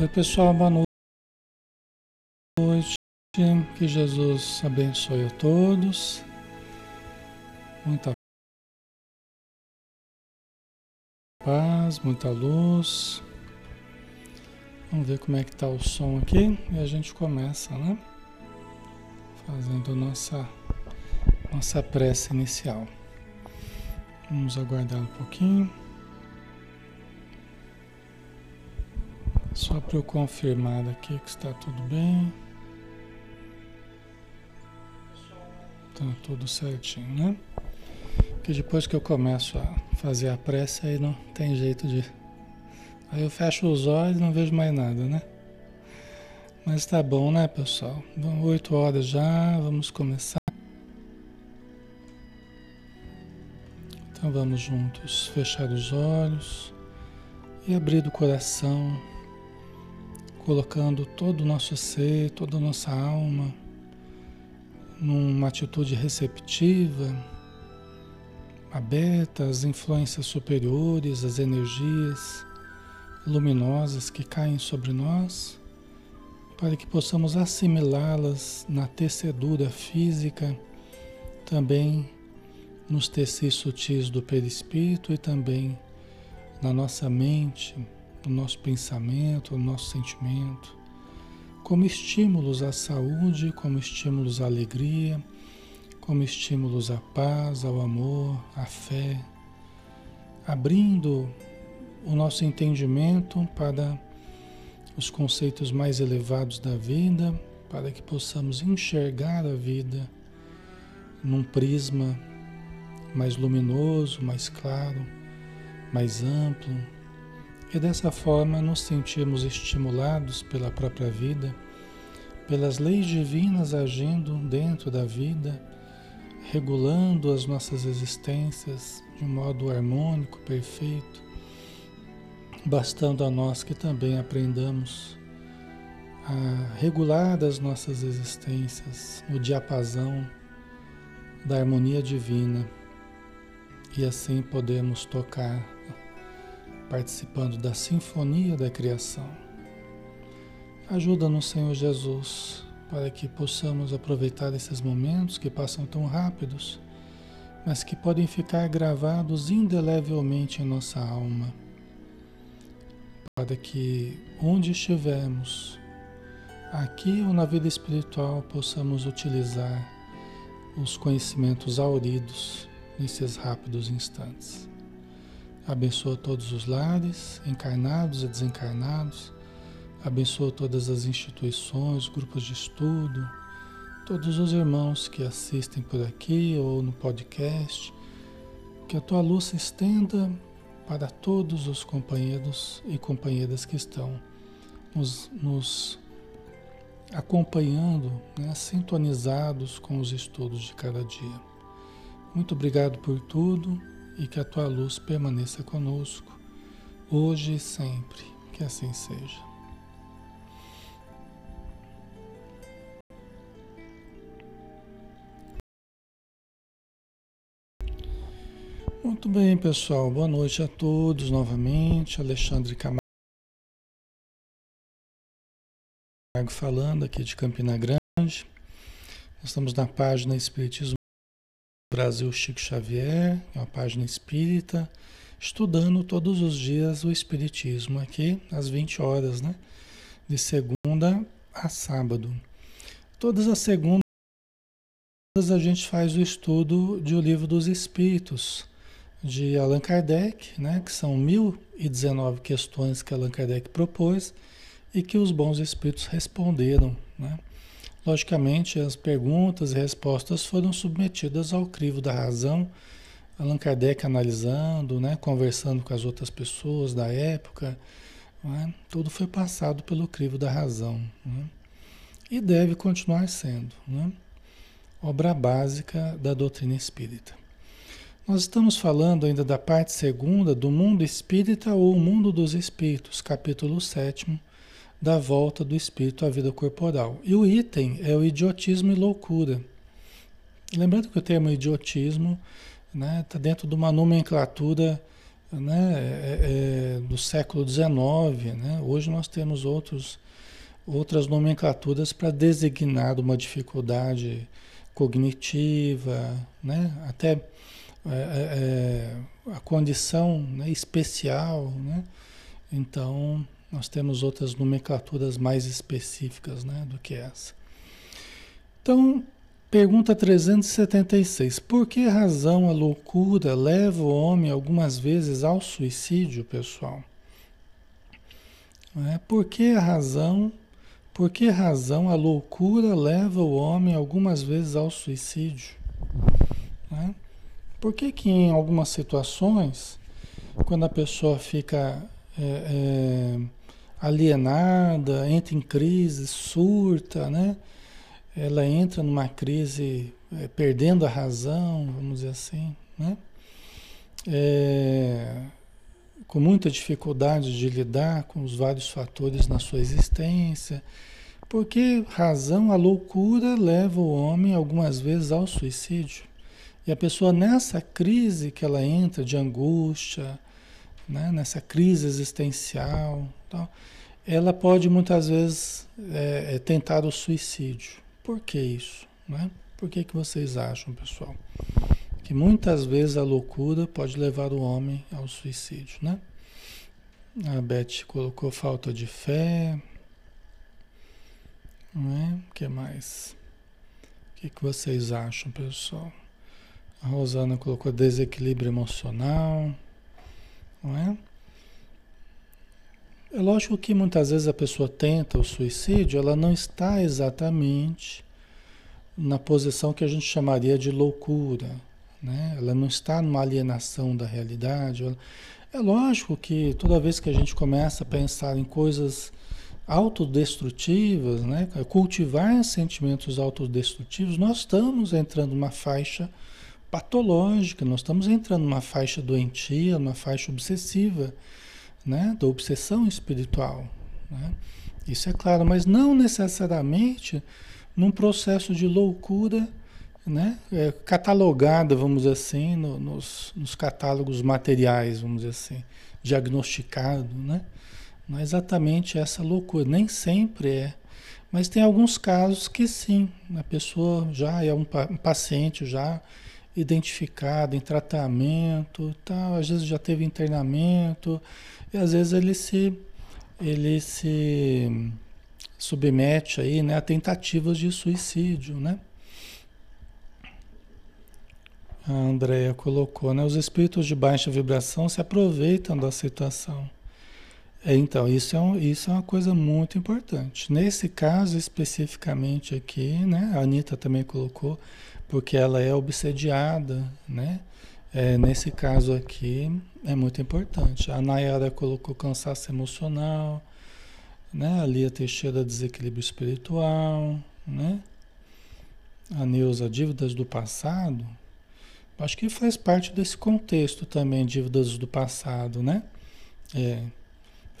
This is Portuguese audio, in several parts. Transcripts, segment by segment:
Oi, pessoal, boa noite. Que Jesus abençoe a todos. Muita paz, muita luz. Vamos ver como é que tá o som aqui e a gente começa, né? Fazendo nossa nossa prece inicial. Vamos aguardar um pouquinho. Só para eu confirmar aqui que está tudo bem. Tá tudo certinho, né? Porque depois que eu começo a fazer a prece, aí não tem jeito de. Aí eu fecho os olhos e não vejo mais nada, né? Mas tá bom, né, pessoal? Então, oito horas já, vamos começar. Então vamos juntos fechar os olhos e abrir o coração colocando todo o nosso ser, toda a nossa alma numa atitude receptiva, aberta às influências superiores, às energias luminosas que caem sobre nós, para que possamos assimilá-las na tecedura física, também nos tecidos sutis do perispírito e também na nossa mente no nosso pensamento, no nosso sentimento, como estímulos à saúde, como estímulos à alegria, como estímulos à paz, ao amor, à fé, abrindo o nosso entendimento para os conceitos mais elevados da vida, para que possamos enxergar a vida num prisma mais luminoso, mais claro, mais amplo e dessa forma nos sentimos estimulados pela própria vida, pelas leis divinas agindo dentro da vida, regulando as nossas existências de um modo harmônico, perfeito, bastando a nós que também aprendamos a regular as nossas existências no diapasão da harmonia divina. E assim podemos tocar participando da sinfonia da criação. Ajuda-nos, Senhor Jesus, para que possamos aproveitar esses momentos que passam tão rápidos, mas que podem ficar gravados indelevelmente em nossa alma, para que onde estivermos, aqui ou na vida espiritual, possamos utilizar os conhecimentos auridos nesses rápidos instantes. Abençoa todos os lares, encarnados e desencarnados. Abençoa todas as instituições, grupos de estudo, todos os irmãos que assistem por aqui ou no podcast. Que a tua luz se estenda para todos os companheiros e companheiras que estão nos, nos acompanhando, né, sintonizados com os estudos de cada dia. Muito obrigado por tudo e que a tua luz permaneça conosco, hoje e sempre. Que assim seja. Muito bem, pessoal. Boa noite a todos novamente. Alexandre Camargo falando aqui de Campina Grande. Estamos na página Espiritismo Brasil Chico Xavier, é uma página espírita, estudando todos os dias o Espiritismo, aqui às 20 horas, né? De segunda a sábado. Todas as segundas a gente faz o estudo de O Livro dos Espíritos, de Allan Kardec, né? Que são 1019 questões que Allan Kardec propôs e que os bons espíritos responderam, né? Logicamente, as perguntas e respostas foram submetidas ao crivo da razão, Allan Kardec analisando, né, conversando com as outras pessoas da época, é? tudo foi passado pelo crivo da razão. Né? E deve continuar sendo né? obra básica da doutrina espírita. Nós estamos falando ainda da parte segunda do mundo espírita ou mundo dos espíritos, capítulo 7 da volta do espírito à vida corporal. E o item é o idiotismo e loucura. Lembrando que o termo idiotismo está né, tá dentro de uma nomenclatura né, é, é, do século XIX. Né? Hoje nós temos outros, outras nomenclaturas para designar uma dificuldade cognitiva, né? até é, é, é, a condição né, especial. Né? Então, nós temos outras nomenclaturas mais específicas né, do que essa. Então, pergunta 376. Por que razão a loucura leva o homem algumas vezes ao suicídio, pessoal? É, por que a razão, por que razão a loucura leva o homem algumas vezes ao suicídio? É? Por que que em algumas situações, quando a pessoa fica é, é, alienada, entra em crise, surta, né? Ela entra numa crise é, perdendo a razão, vamos dizer assim, né? É, com muita dificuldade de lidar com os vários fatores na sua existência, porque razão, a loucura leva o homem algumas vezes ao suicídio. E a pessoa nessa crise que ela entra de angústia, né, nessa crise existencial, tal, ela pode muitas vezes é, é, tentar o suicídio. Por que isso? Né? Por que, que vocês acham, pessoal? Que muitas vezes a loucura pode levar o homem ao suicídio, né? A Beth colocou falta de fé. Não é? O que mais? O que, que vocês acham, pessoal? A Rosana colocou desequilíbrio emocional. Não é? É lógico que muitas vezes a pessoa tenta o suicídio, ela não está exatamente na posição que a gente chamaria de loucura, né? Ela não está numa alienação da realidade. Ela... É lógico que toda vez que a gente começa a pensar em coisas autodestrutivas, né? cultivar sentimentos autodestrutivos, nós estamos entrando numa faixa patológica, nós estamos entrando numa faixa doentia, numa faixa obsessiva, né? da obsessão espiritual. Né? Isso é claro, mas não necessariamente num processo de loucura né? É, catalogada, vamos dizer assim, no, nos, nos, catálogos materiais, vamos dizer assim, diagnosticado, né? Não é exatamente essa loucura, nem sempre é. Mas tem alguns casos que sim, a pessoa já é um, um paciente já identificado em tratamento, tal, às vezes já teve internamento, e às vezes ele se, ele se submete aí, né, a tentativas de suicídio, né? A Andrea colocou, né? Os espíritos de baixa vibração se aproveitam da situação. É, então, isso é, um, isso é uma coisa muito importante. Nesse caso especificamente aqui, né? A Anitta também colocou, porque ela é obsediada, né? É, nesse caso aqui é muito importante. A Nayara colocou cansaço emocional, né? A Lia Teixeira desequilíbrio espiritual, né? A Neuza, dívidas do passado. Acho que faz parte desse contexto também, dívidas do passado, né? É,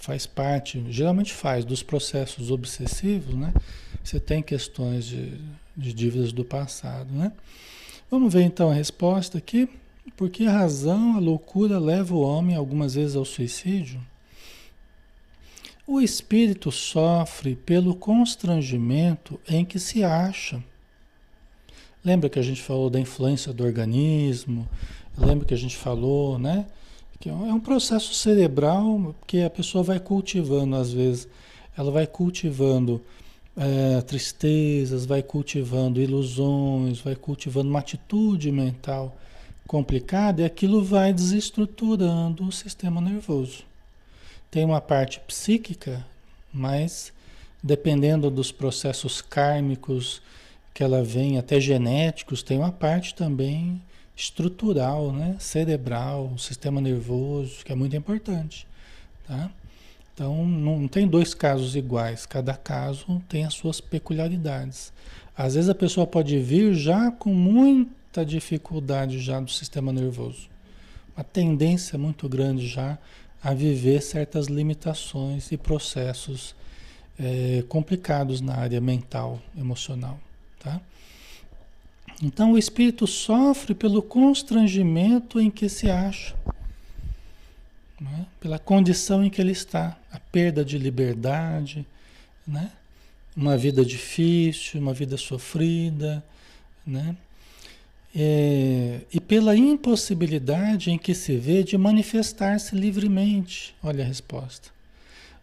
faz parte, geralmente faz, dos processos obsessivos, né? Você tem questões de, de dívidas do passado, né? Vamos ver então a resposta aqui. Por que razão a loucura leva o homem algumas vezes ao suicídio? O espírito sofre pelo constrangimento em que se acha. Lembra que a gente falou da influência do organismo? Lembra que a gente falou, né? Que é um processo cerebral que a pessoa vai cultivando, às vezes, ela vai cultivando é, tristezas, vai cultivando ilusões, vai cultivando uma atitude mental complicada e aquilo vai desestruturando o sistema nervoso. Tem uma parte psíquica, mas dependendo dos processos kármicos que ela vem, até genéticos, tem uma parte também estrutural, né? cerebral, sistema nervoso, que é muito importante. Tá? Então, não tem dois casos iguais, cada caso tem as suas peculiaridades. Às vezes a pessoa pode vir já com muita dificuldade já do sistema nervoso. Uma tendência muito grande já a viver certas limitações e processos é, complicados na área mental, emocional. Tá? Então o espírito sofre pelo constrangimento em que se acha. né? pela condição em que ele está, a perda de liberdade, né? uma vida difícil, uma vida sofrida, né? É, e pela impossibilidade em que se vê de manifestar-se livremente. Olha a resposta.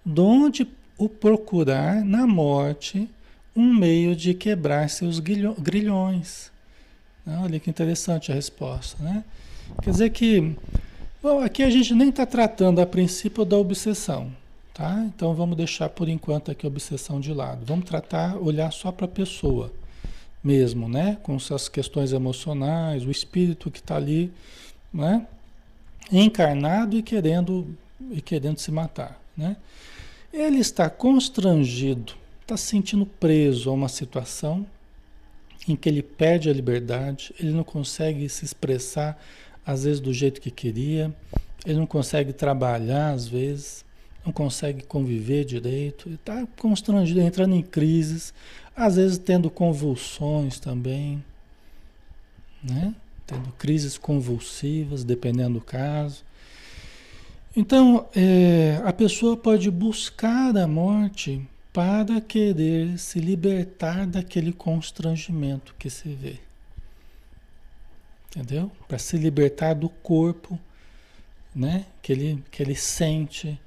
Donde o procurar na morte um meio de quebrar seus grilhões. Olha que interessante a resposta, né? Quer dizer que, bom, aqui a gente nem está tratando a princípio da obsessão, tá? Então vamos deixar por enquanto aqui a obsessão de lado. Vamos tratar, olhar só para a pessoa mesmo, né? Com suas questões emocionais, o espírito que está ali, né? Encarnado e querendo e querendo se matar, né? Ele está constrangido, está se sentindo preso a uma situação em que ele perde a liberdade, ele não consegue se expressar às vezes do jeito que queria, ele não consegue trabalhar às vezes, não consegue conviver direito, está constrangido, entrando em crises, às vezes tendo convulsões também, né? Tendo crises convulsivas, dependendo do caso. Então, é, a pessoa pode buscar a morte para querer se libertar daquele constrangimento que se vê. Entendeu? Para se libertar do corpo, né? Que ele, que ele sente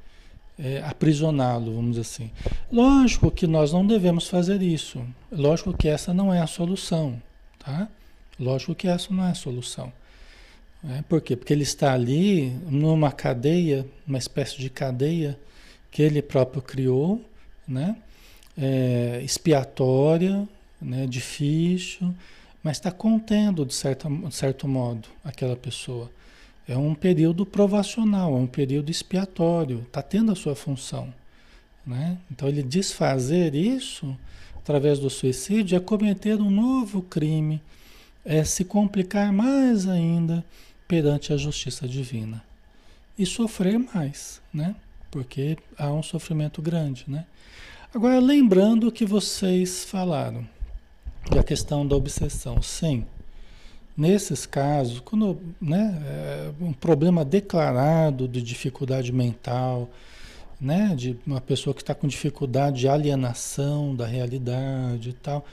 é, aprisioná-lo, vamos dizer assim. Lógico que nós não devemos fazer isso. Lógico que essa não é a solução, tá? Lógico que essa não é a solução. É, por quê? Porque ele está ali numa cadeia, uma espécie de cadeia que ele próprio criou, né? É, expiatória, né? difícil, mas está contendo, de, certa, de certo modo, aquela pessoa. É um período provacional, é um período expiatório, está tendo a sua função. Né? Então, ele desfazer isso através do suicídio é cometer um novo crime, é se complicar mais ainda perante a justiça divina e sofrer mais, né? Porque há um sofrimento grande, né? Agora, lembrando o que vocês falaram da questão da obsessão, sim. Nesses casos, quando né, é um problema declarado de dificuldade mental, né, de uma pessoa que está com dificuldade de alienação da realidade e tal,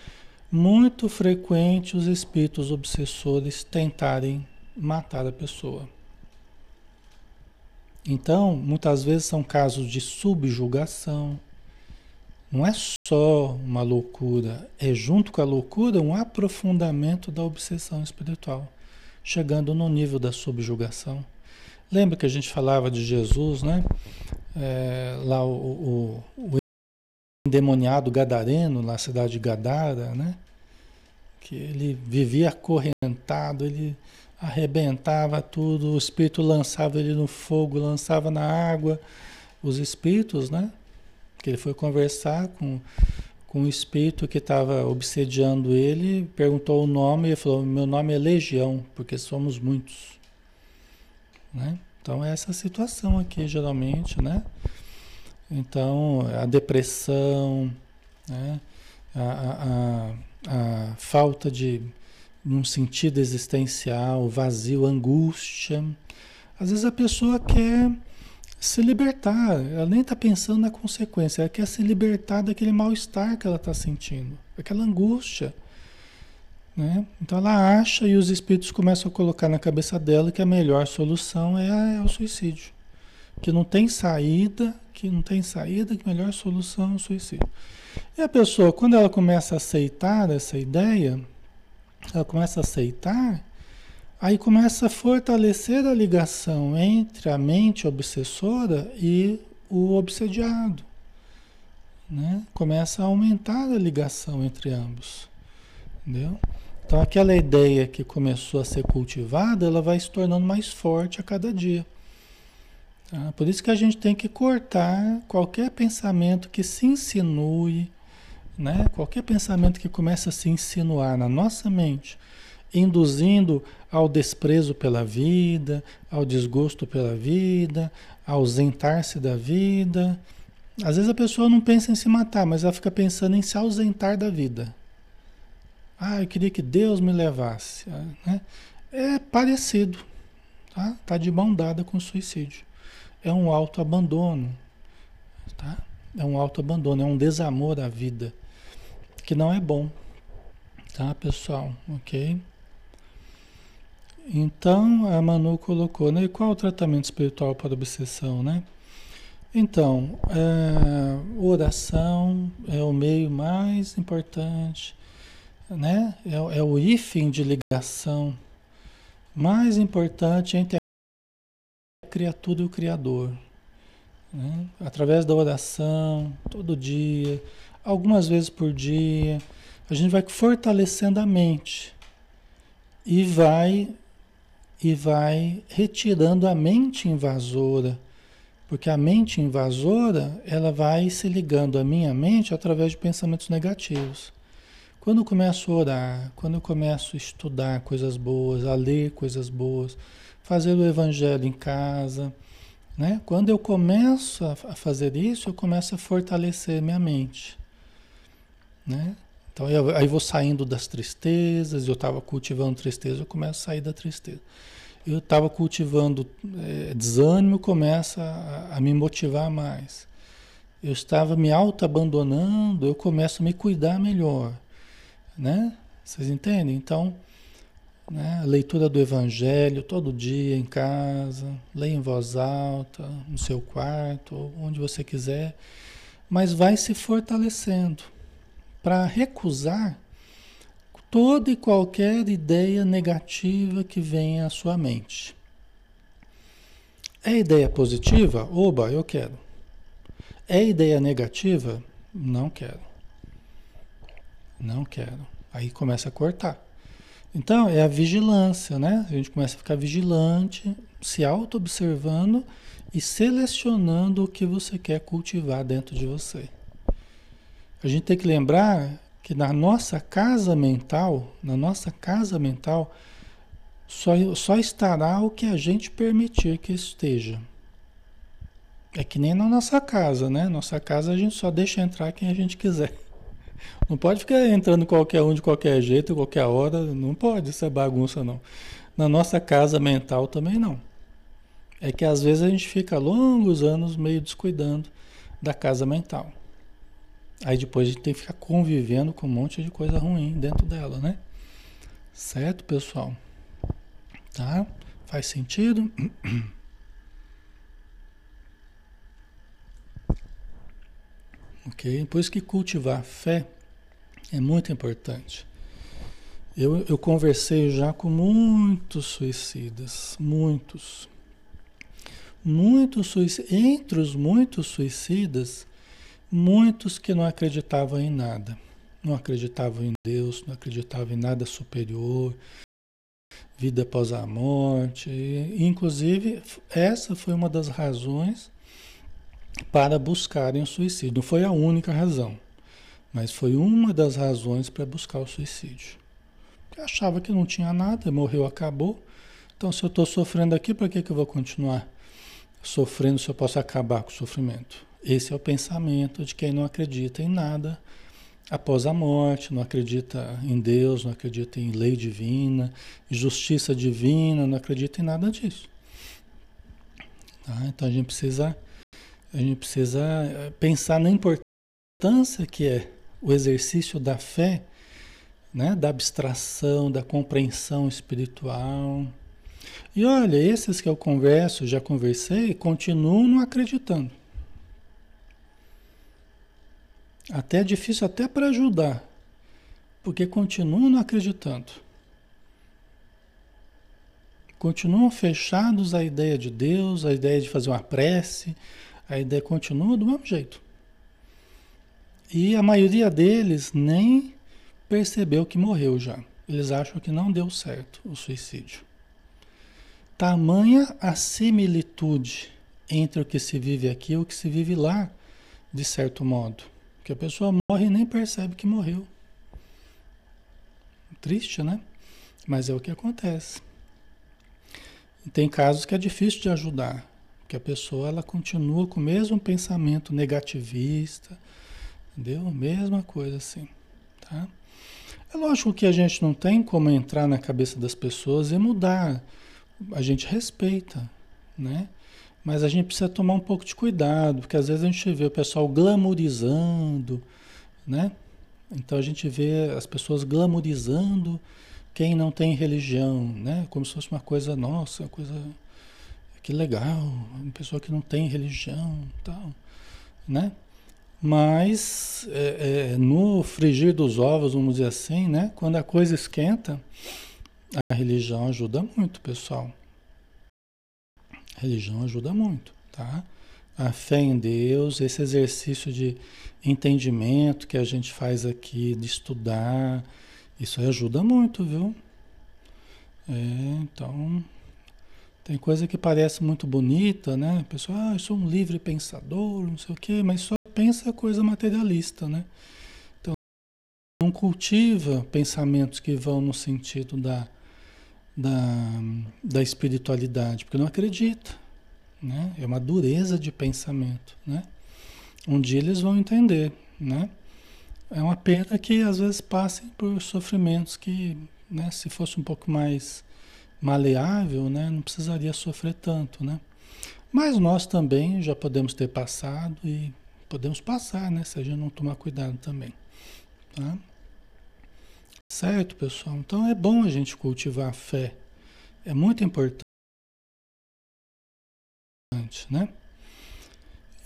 muito frequente os espíritos obsessores tentarem matar a pessoa. Então, muitas vezes são casos de subjugação. Não é só uma loucura, é junto com a loucura um aprofundamento da obsessão espiritual, chegando no nível da subjugação. Lembra que a gente falava de Jesus, né? É, lá o, o, o endemoniado gadareno, na cidade de Gadara, né? Que ele vivia acorrentado, ele arrebentava tudo, o espírito lançava ele no fogo, lançava na água, os espíritos, né? Que ele foi conversar com, com o espírito que estava obsediando ele, perguntou o nome e falou: Meu nome é Legião, porque somos muitos. Né? Então, é essa situação aqui, geralmente, né? Então, a depressão, né? a, a, a falta de num sentido existencial, vazio, angústia. Às vezes a pessoa quer se libertar, ela nem está pensando na consequência, ela quer se libertar daquele mal-estar que ela está sentindo, aquela angústia. Né? Então ela acha e os espíritos começam a colocar na cabeça dela que a melhor solução é, a, é o suicídio. Que não tem saída, que não tem saída, que a melhor solução é o suicídio. E a pessoa, quando ela começa a aceitar essa ideia, ela começa a aceitar, aí começa a fortalecer a ligação entre a mente obsessora e o obsediado. Né? Começa a aumentar a ligação entre ambos. Entendeu? Então aquela ideia que começou a ser cultivada, ela vai se tornando mais forte a cada dia. Tá? Por isso que a gente tem que cortar qualquer pensamento que se insinue né? Qualquer pensamento que começa a se insinuar na nossa mente, induzindo ao desprezo pela vida, ao desgosto pela vida, a ausentar-se da vida. Às vezes a pessoa não pensa em se matar, mas ela fica pensando em se ausentar da vida. Ah, eu queria que Deus me levasse. Né? É parecido, tá? Tá de mão dada com o suicídio. é um autoabandono, tá? É um autoabandono, é um desamor à vida, que não é bom, tá, pessoal? Ok? Então, a Manu colocou, né? E qual o tratamento espiritual para obsessão, né? Então, é, oração é o meio mais importante, né? É, é o hífen de ligação mais importante entre a criatura e o Criador. Né? Através da oração, todo dia, algumas vezes por dia, a gente vai fortalecendo a mente e vai e vai retirando a mente invasora, porque a mente invasora, ela vai se ligando à minha mente através de pensamentos negativos. Quando eu começo a orar, quando eu começo a estudar coisas boas, a ler coisas boas, fazer o evangelho em casa, né? Quando eu começo a fazer isso, eu começo a fortalecer minha mente, né? Então eu, aí vou saindo das tristezas, eu estava cultivando tristeza, eu começo a sair da tristeza. Eu estava cultivando é, desânimo, começa a, a me motivar mais. Eu estava me auto-abandonando, eu começo a me cuidar melhor né? Vocês entendem? Então, né? leitura do Evangelho todo dia em casa, leia em voz alta, no seu quarto, onde você quiser, mas vai se fortalecendo para recusar toda e qualquer ideia negativa que venha à sua mente. É ideia positiva? Oba, eu quero. É ideia negativa? Não quero. Não quero. Aí começa a cortar. Então, é a vigilância, né? A gente começa a ficar vigilante, se auto-observando e selecionando o que você quer cultivar dentro de você. A gente tem que lembrar que na nossa casa mental, na nossa casa mental, só, só estará o que a gente permitir que esteja. É que nem na nossa casa, né? Nossa casa a gente só deixa entrar quem a gente quiser. Não pode ficar entrando qualquer um de qualquer jeito, qualquer hora. Não pode, isso é bagunça, não. Na nossa casa mental também não. É que às vezes a gente fica longos anos meio descuidando da casa mental. Aí depois a gente tem que ficar convivendo com um monte de coisa ruim dentro dela, né? Certo, pessoal? Tá? Faz sentido? Ok? Por isso que cultivar fé é muito importante. Eu, eu conversei já com muitos suicidas, muitos. Muitos suicidas, entre os muitos suicidas, muitos que não acreditavam em nada. Não acreditavam em Deus, não acreditavam em nada superior, vida após a morte. Inclusive, essa foi uma das razões para buscarem o suicídio. Não foi a única razão, mas foi uma das razões para buscar o suicídio. Porque achava que não tinha nada, morreu, acabou. Então, se eu estou sofrendo aqui, para que, que eu vou continuar sofrendo se eu posso acabar com o sofrimento? Esse é o pensamento de quem não acredita em nada após a morte, não acredita em Deus, não acredita em lei divina, justiça divina, não acredita em nada disso. Tá? Então a gente precisa a gente precisa eh, pensar na importância que é o exercício da fé, né? da abstração, da compreensão espiritual. E olha, esses que eu converso, já conversei, continuam não acreditando. Até é difícil até para ajudar, porque continuam não acreditando. Continuam fechados à ideia de Deus, à ideia de fazer uma prece, a ideia continua do mesmo jeito. E a maioria deles nem percebeu que morreu já. Eles acham que não deu certo o suicídio. Tamanha a similitude entre o que se vive aqui e o que se vive lá, de certo modo. Que a pessoa morre e nem percebe que morreu. Triste, né? Mas é o que acontece. E tem casos que é difícil de ajudar. Que a pessoa ela continua com o mesmo pensamento negativista, entendeu? Mesma coisa assim, tá? É lógico que a gente não tem como entrar na cabeça das pessoas e mudar. A gente respeita, né? Mas a gente precisa tomar um pouco de cuidado, porque às vezes a gente vê o pessoal glamorizando, né? Então a gente vê as pessoas glamorizando quem não tem religião, né? Como se fosse uma coisa nossa, uma coisa que legal, uma pessoa que não tem religião, tal, né? Mas é, é, no frigir dos ovos, vamos dizer assim, né? Quando a coisa esquenta, a religião ajuda muito, pessoal. Religião ajuda muito, tá? A fé em Deus, esse exercício de entendimento que a gente faz aqui, de estudar, isso ajuda muito, viu? É, então, tem coisa que parece muito bonita, né? A pessoa, ah, eu sou um livre pensador, não sei o quê, mas só pensa coisa materialista, né? Então, não cultiva pensamentos que vão no sentido da, da, da espiritualidade, porque não acredita. Né? É uma dureza de pensamento. Né? Um dia eles vão entender. Né? É uma pena que às vezes passem por sofrimentos que, né, se fosse um pouco mais maleável, né, não precisaria sofrer tanto. Né? Mas nós também já podemos ter passado e podemos passar, né, se a gente não tomar cuidado também. Tá? Certo, pessoal? Então é bom a gente cultivar a fé. É muito importante, né?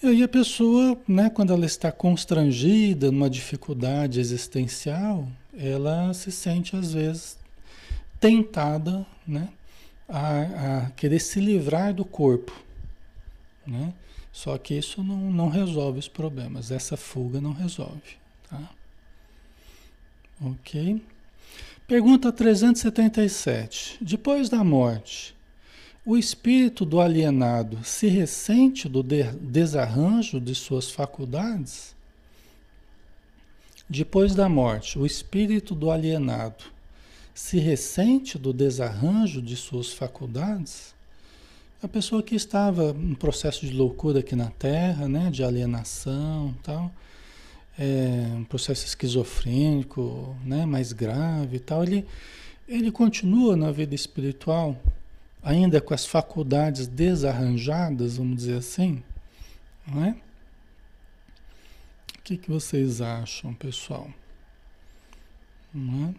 E aí a pessoa, né, quando ela está constrangida numa dificuldade existencial, ela se sente às vezes tentada, né, a, a querer se livrar do corpo, né? Só que isso não, não resolve os problemas, essa fuga não resolve, tá? Ok? Pergunta 377. Depois da morte, o espírito do alienado se ressente do de desarranjo de suas faculdades? Depois da morte, o espírito do alienado se ressente do desarranjo de suas faculdades? A pessoa que estava em processo de loucura aqui na Terra, né, de alienação, tal, é, um processo esquizofrênico, né, mais grave e tal, ele, ele continua na vida espiritual, ainda com as faculdades desarranjadas, vamos dizer assim, não é? O que, que vocês acham, pessoal? Não é?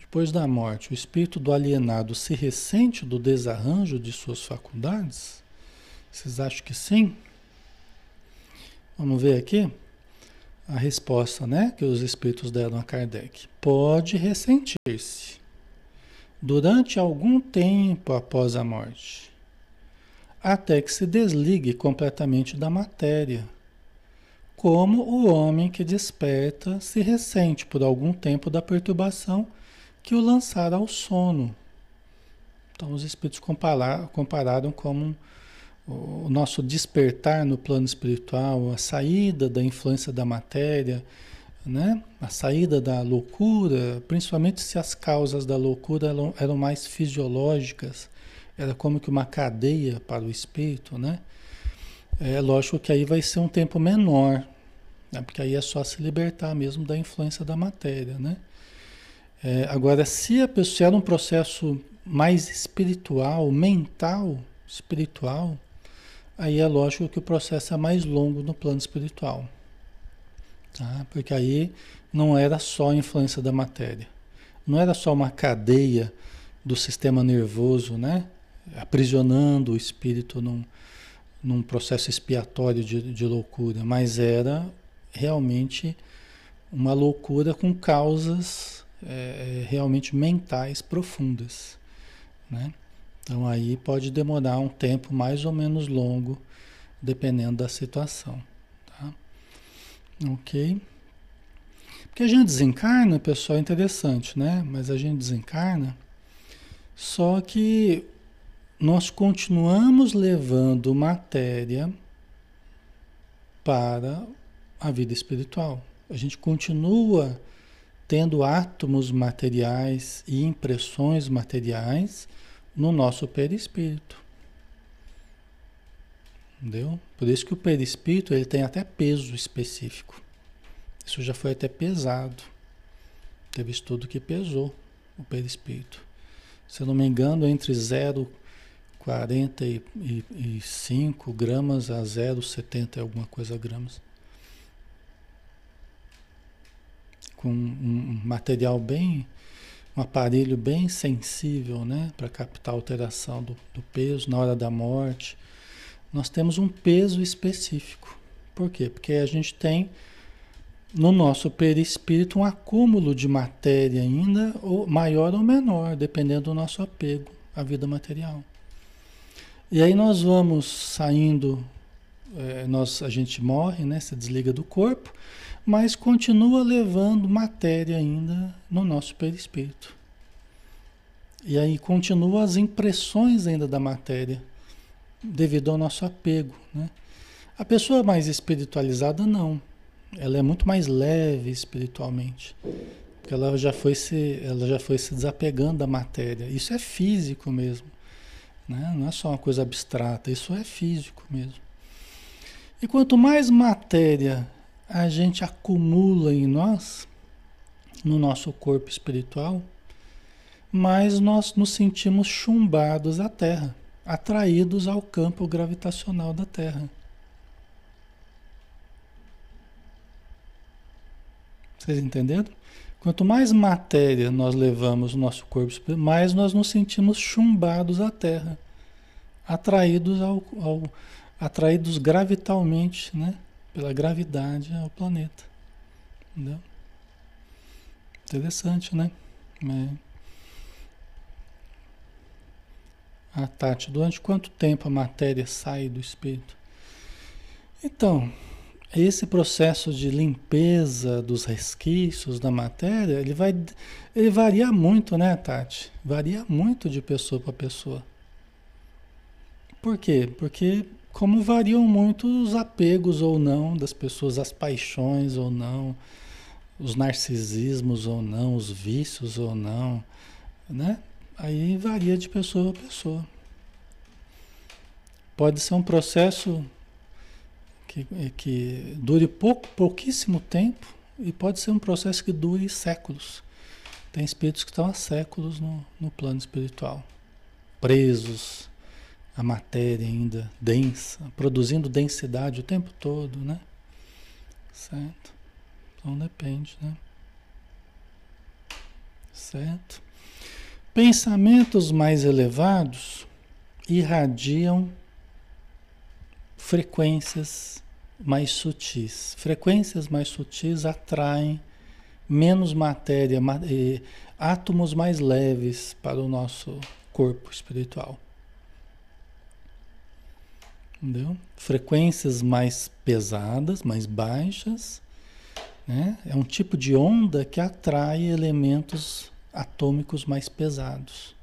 Depois da morte, o espírito do alienado se ressente do desarranjo de suas faculdades? Vocês acham que sim? Vamos ver aqui a resposta, né, que os espíritos deram a Kardec. Pode ressentir-se durante algum tempo após a morte, até que se desligue completamente da matéria, como o homem que desperta se ressente por algum tempo da perturbação que o lançara ao sono. Então, os espíritos compararam, compararam como o nosso despertar no plano espiritual, a saída da influência da matéria, né? a saída da loucura, principalmente se as causas da loucura eram, eram mais fisiológicas, era como que uma cadeia para o espírito, né? É lógico que aí vai ser um tempo menor, né? porque aí é só se libertar mesmo da influência da matéria, né? É, agora, se a pessoa era um processo mais espiritual, mental, espiritual, aí é lógico que o processo é mais longo no plano espiritual. Tá? Porque aí não era só a influência da matéria. Não era só uma cadeia do sistema nervoso, né? Aprisionando o espírito num, num processo expiatório de, de loucura, mas era realmente uma loucura com causas é, realmente mentais profundas, né? Então aí pode demorar um tempo mais ou menos longo, dependendo da situação. Tá? Ok? Porque a gente desencarna, pessoal, é interessante, né? Mas a gente desencarna, só que nós continuamos levando matéria para a vida espiritual. A gente continua tendo átomos materiais e impressões materiais no nosso perispírito. Entendeu? Por isso que o perispírito ele tem até peso específico. Isso já foi até pesado. Teve estudo que pesou o perispírito. Se eu não me engano, entre 0,45 gramas a 0,70 alguma coisa gramas. Com um material bem, um aparelho bem sensível, né? Para captar a alteração do, do peso na hora da morte. Nós temos um peso específico. Por quê? Porque a gente tem no nosso perispírito um acúmulo de matéria ainda, ou maior ou menor, dependendo do nosso apego à vida material. E aí nós vamos saindo, é, nós, a gente morre, né, se desliga do corpo, mas continua levando matéria ainda no nosso perispírito. E aí continuam as impressões ainda da matéria, devido ao nosso apego. Né? A pessoa mais espiritualizada não ela é muito mais leve espiritualmente. Porque ela já foi se, ela já foi se desapegando da matéria. Isso é físico mesmo. Né? Não é só uma coisa abstrata, isso é físico mesmo. E quanto mais matéria a gente acumula em nós, no nosso corpo espiritual, mais nós nos sentimos chumbados à Terra, atraídos ao campo gravitacional da Terra. Vocês entenderam? Quanto mais matéria nós levamos no nosso corpo, mais nós nos sentimos chumbados à Terra, atraídos ao, ao atraídos gravitalmente, né? Pela gravidade ao planeta. Entendeu? Interessante, né? É. A Tati, durante quanto tempo a matéria sai do espírito? Então, esse processo de limpeza dos resquícios da matéria, ele vai ele varia muito, né, Tati? Varia muito de pessoa para pessoa. Por quê? Porque como variam muito os apegos ou não das pessoas, as paixões ou não, os narcisismos ou não, os vícios ou não, né? Aí varia de pessoa a pessoa. Pode ser um processo que, que dure pouco, pouquíssimo tempo e pode ser um processo que dure séculos. Tem espíritos que estão há séculos no, no plano espiritual, presos à matéria ainda densa, produzindo densidade o tempo todo, né? Certo? Então depende, né? Certo? Pensamentos mais elevados irradiam frequências mais sutis. Frequências mais sutis atraem menos matéria, átomos mais leves para o nosso corpo espiritual. Entendeu? Frequências mais pesadas, mais baixas, né? é um tipo de onda que atrai elementos atômicos mais pesados.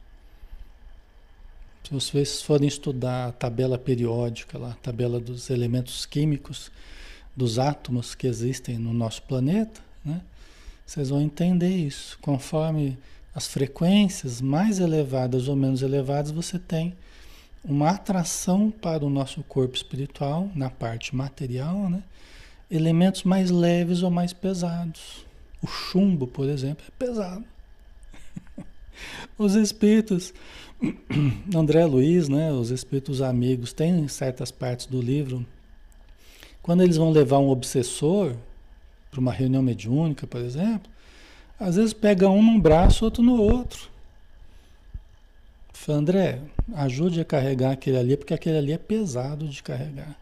Se vocês forem estudar a tabela periódica, lá, a tabela dos elementos químicos, dos átomos que existem no nosso planeta, né? vocês vão entender isso. Conforme as frequências mais elevadas ou menos elevadas, você tem uma atração para o nosso corpo espiritual, na parte material, né? elementos mais leves ou mais pesados. O chumbo, por exemplo, é pesado. Os espíritos André Luiz, né, os espíritos amigos, tem certas partes do livro. Quando eles vão levar um obsessor para uma reunião mediúnica, por exemplo, às vezes pega um num braço, outro no outro. Fala, André, ajude a carregar aquele ali, porque aquele ali é pesado de carregar.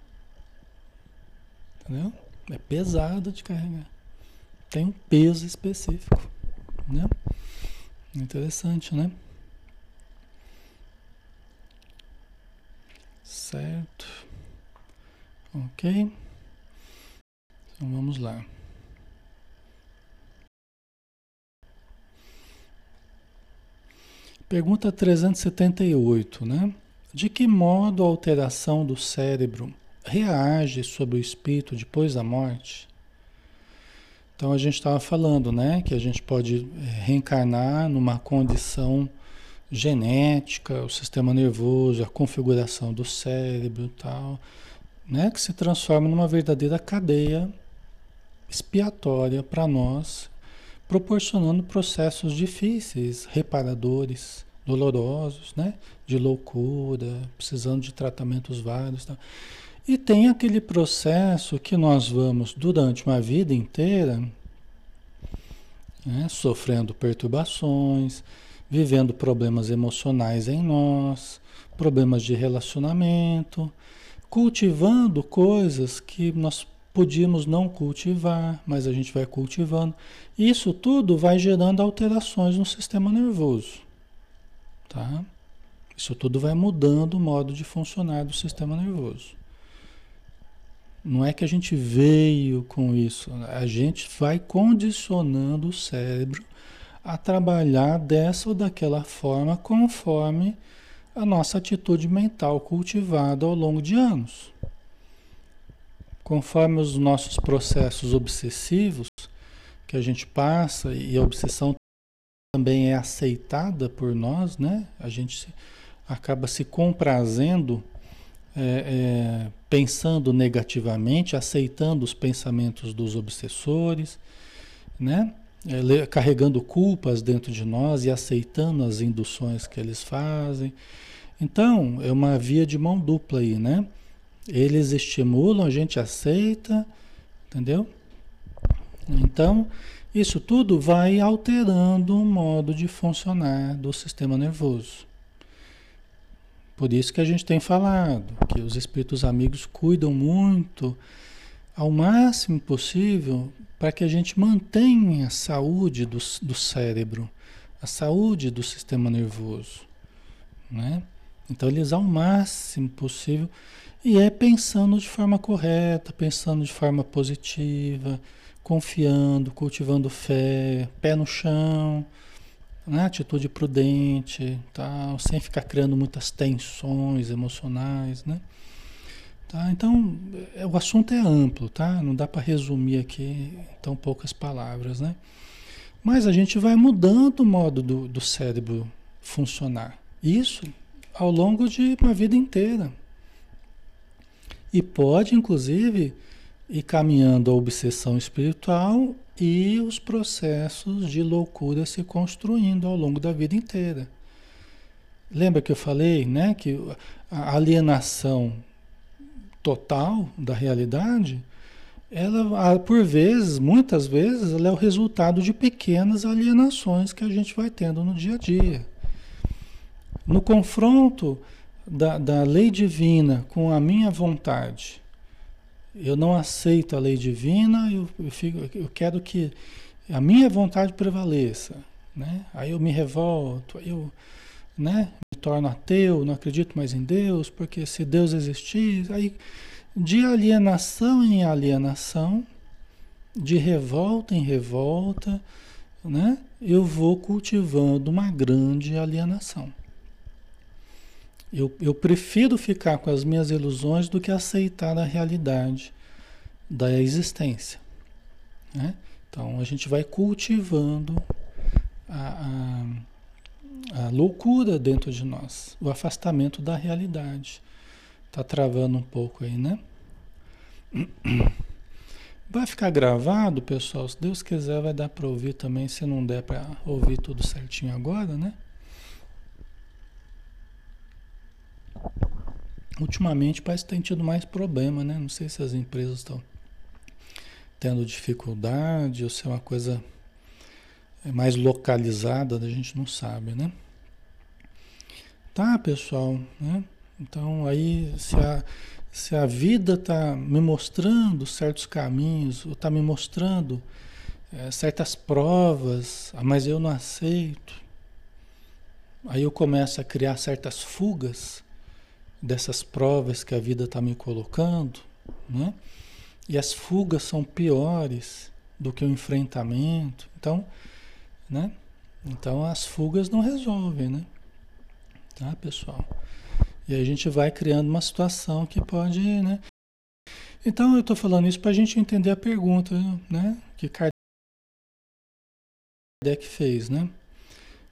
Entendeu? É pesado de carregar. Tem um peso específico. Né? Interessante, né? Certo. Ok. Então vamos lá. Pergunta 378, né? De que modo a alteração do cérebro reage sobre o espírito depois da morte? Então a gente estava falando, né, que a gente pode eh, reencarnar numa condição genética, o sistema nervoso, a configuração do cérebro tal, né, que se transforma numa verdadeira cadeia expiatória para nós, proporcionando processos difíceis, reparadores, dolorosos, né? De loucura, precisando de tratamentos vários. Tá? E tem aquele processo que nós vamos, durante uma vida inteira, né? sofrendo perturbações, vivendo problemas emocionais em nós, problemas de relacionamento, cultivando coisas que nós podíamos não cultivar, mas a gente vai cultivando. Isso tudo vai gerando alterações no sistema nervoso. Tá? Isso tudo vai mudando o modo de funcionar do sistema nervoso. Não é que a gente veio com isso, a gente vai condicionando o cérebro a trabalhar dessa ou daquela forma conforme a nossa atitude mental cultivada ao longo de anos. Conforme os nossos processos obsessivos que a gente passa e a obsessão também é aceitada por nós, né? A gente acaba se comprazendo, é, é, pensando negativamente, aceitando os pensamentos dos obsessores, né? É, carregando culpas dentro de nós e aceitando as induções que eles fazem. Então, é uma via de mão dupla aí, né? Eles estimulam, a gente aceita, entendeu? Então, isso tudo vai alterando o modo de funcionar do sistema nervoso. Por isso que a gente tem falado que os espíritos amigos cuidam muito, ao máximo possível, para que a gente mantenha a saúde do, do cérebro, a saúde do sistema nervoso. Né? Então, eles, ao máximo possível, e é pensando de forma correta, pensando de forma positiva, confiando, cultivando fé, pé no chão, né? atitude prudente, tal, sem ficar criando muitas tensões emocionais, né? Tá? Então, é, o assunto é amplo, tá? Não dá para resumir aqui em tão poucas palavras, né? Mas a gente vai mudando o modo do, do cérebro funcionar. Isso ao longo de uma vida inteira. E pode, inclusive, ir caminhando a obsessão espiritual e os processos de loucura se construindo ao longo da vida inteira. Lembra que eu falei, né, que a alienação total da realidade, ela por vezes, muitas vezes, ela é o resultado de pequenas alienações que a gente vai tendo no dia a dia. No confronto da, da lei divina com a minha vontade. Eu não aceito a lei divina, eu, eu, fico, eu quero que a minha vontade prevaleça. Né? Aí eu me revolto, eu né, me torno ateu, não acredito mais em Deus, porque se Deus existir, aí de alienação em alienação, de revolta em revolta, né, eu vou cultivando uma grande alienação. Eu, eu prefiro ficar com as minhas ilusões do que aceitar a realidade da existência. Né? Então a gente vai cultivando a, a, a, loucura dentro de nós, o afastamento da realidade. Tá travando um pouco aí, né? Vai ficar gravado, pessoal. Se Deus quiser, vai dar para ouvir também. Se não der para ouvir tudo certinho agora, né? Ultimamente parece que tem tido mais problema, né? Não sei se as empresas estão tendo dificuldade ou se é uma coisa mais localizada, a gente não sabe, né? Tá, pessoal, né? Então aí se a, se a vida está me mostrando certos caminhos, ou está me mostrando é, certas provas, ah, mas eu não aceito, aí eu começo a criar certas fugas dessas provas que a vida está me colocando, né? E as fugas são piores do que o enfrentamento. Então, né? Então as fugas não resolvem, né? Tá, pessoal? E aí a gente vai criando uma situação que pode, né? Então eu estou falando isso para a gente entender a pergunta, né? Que Kardec fez, né?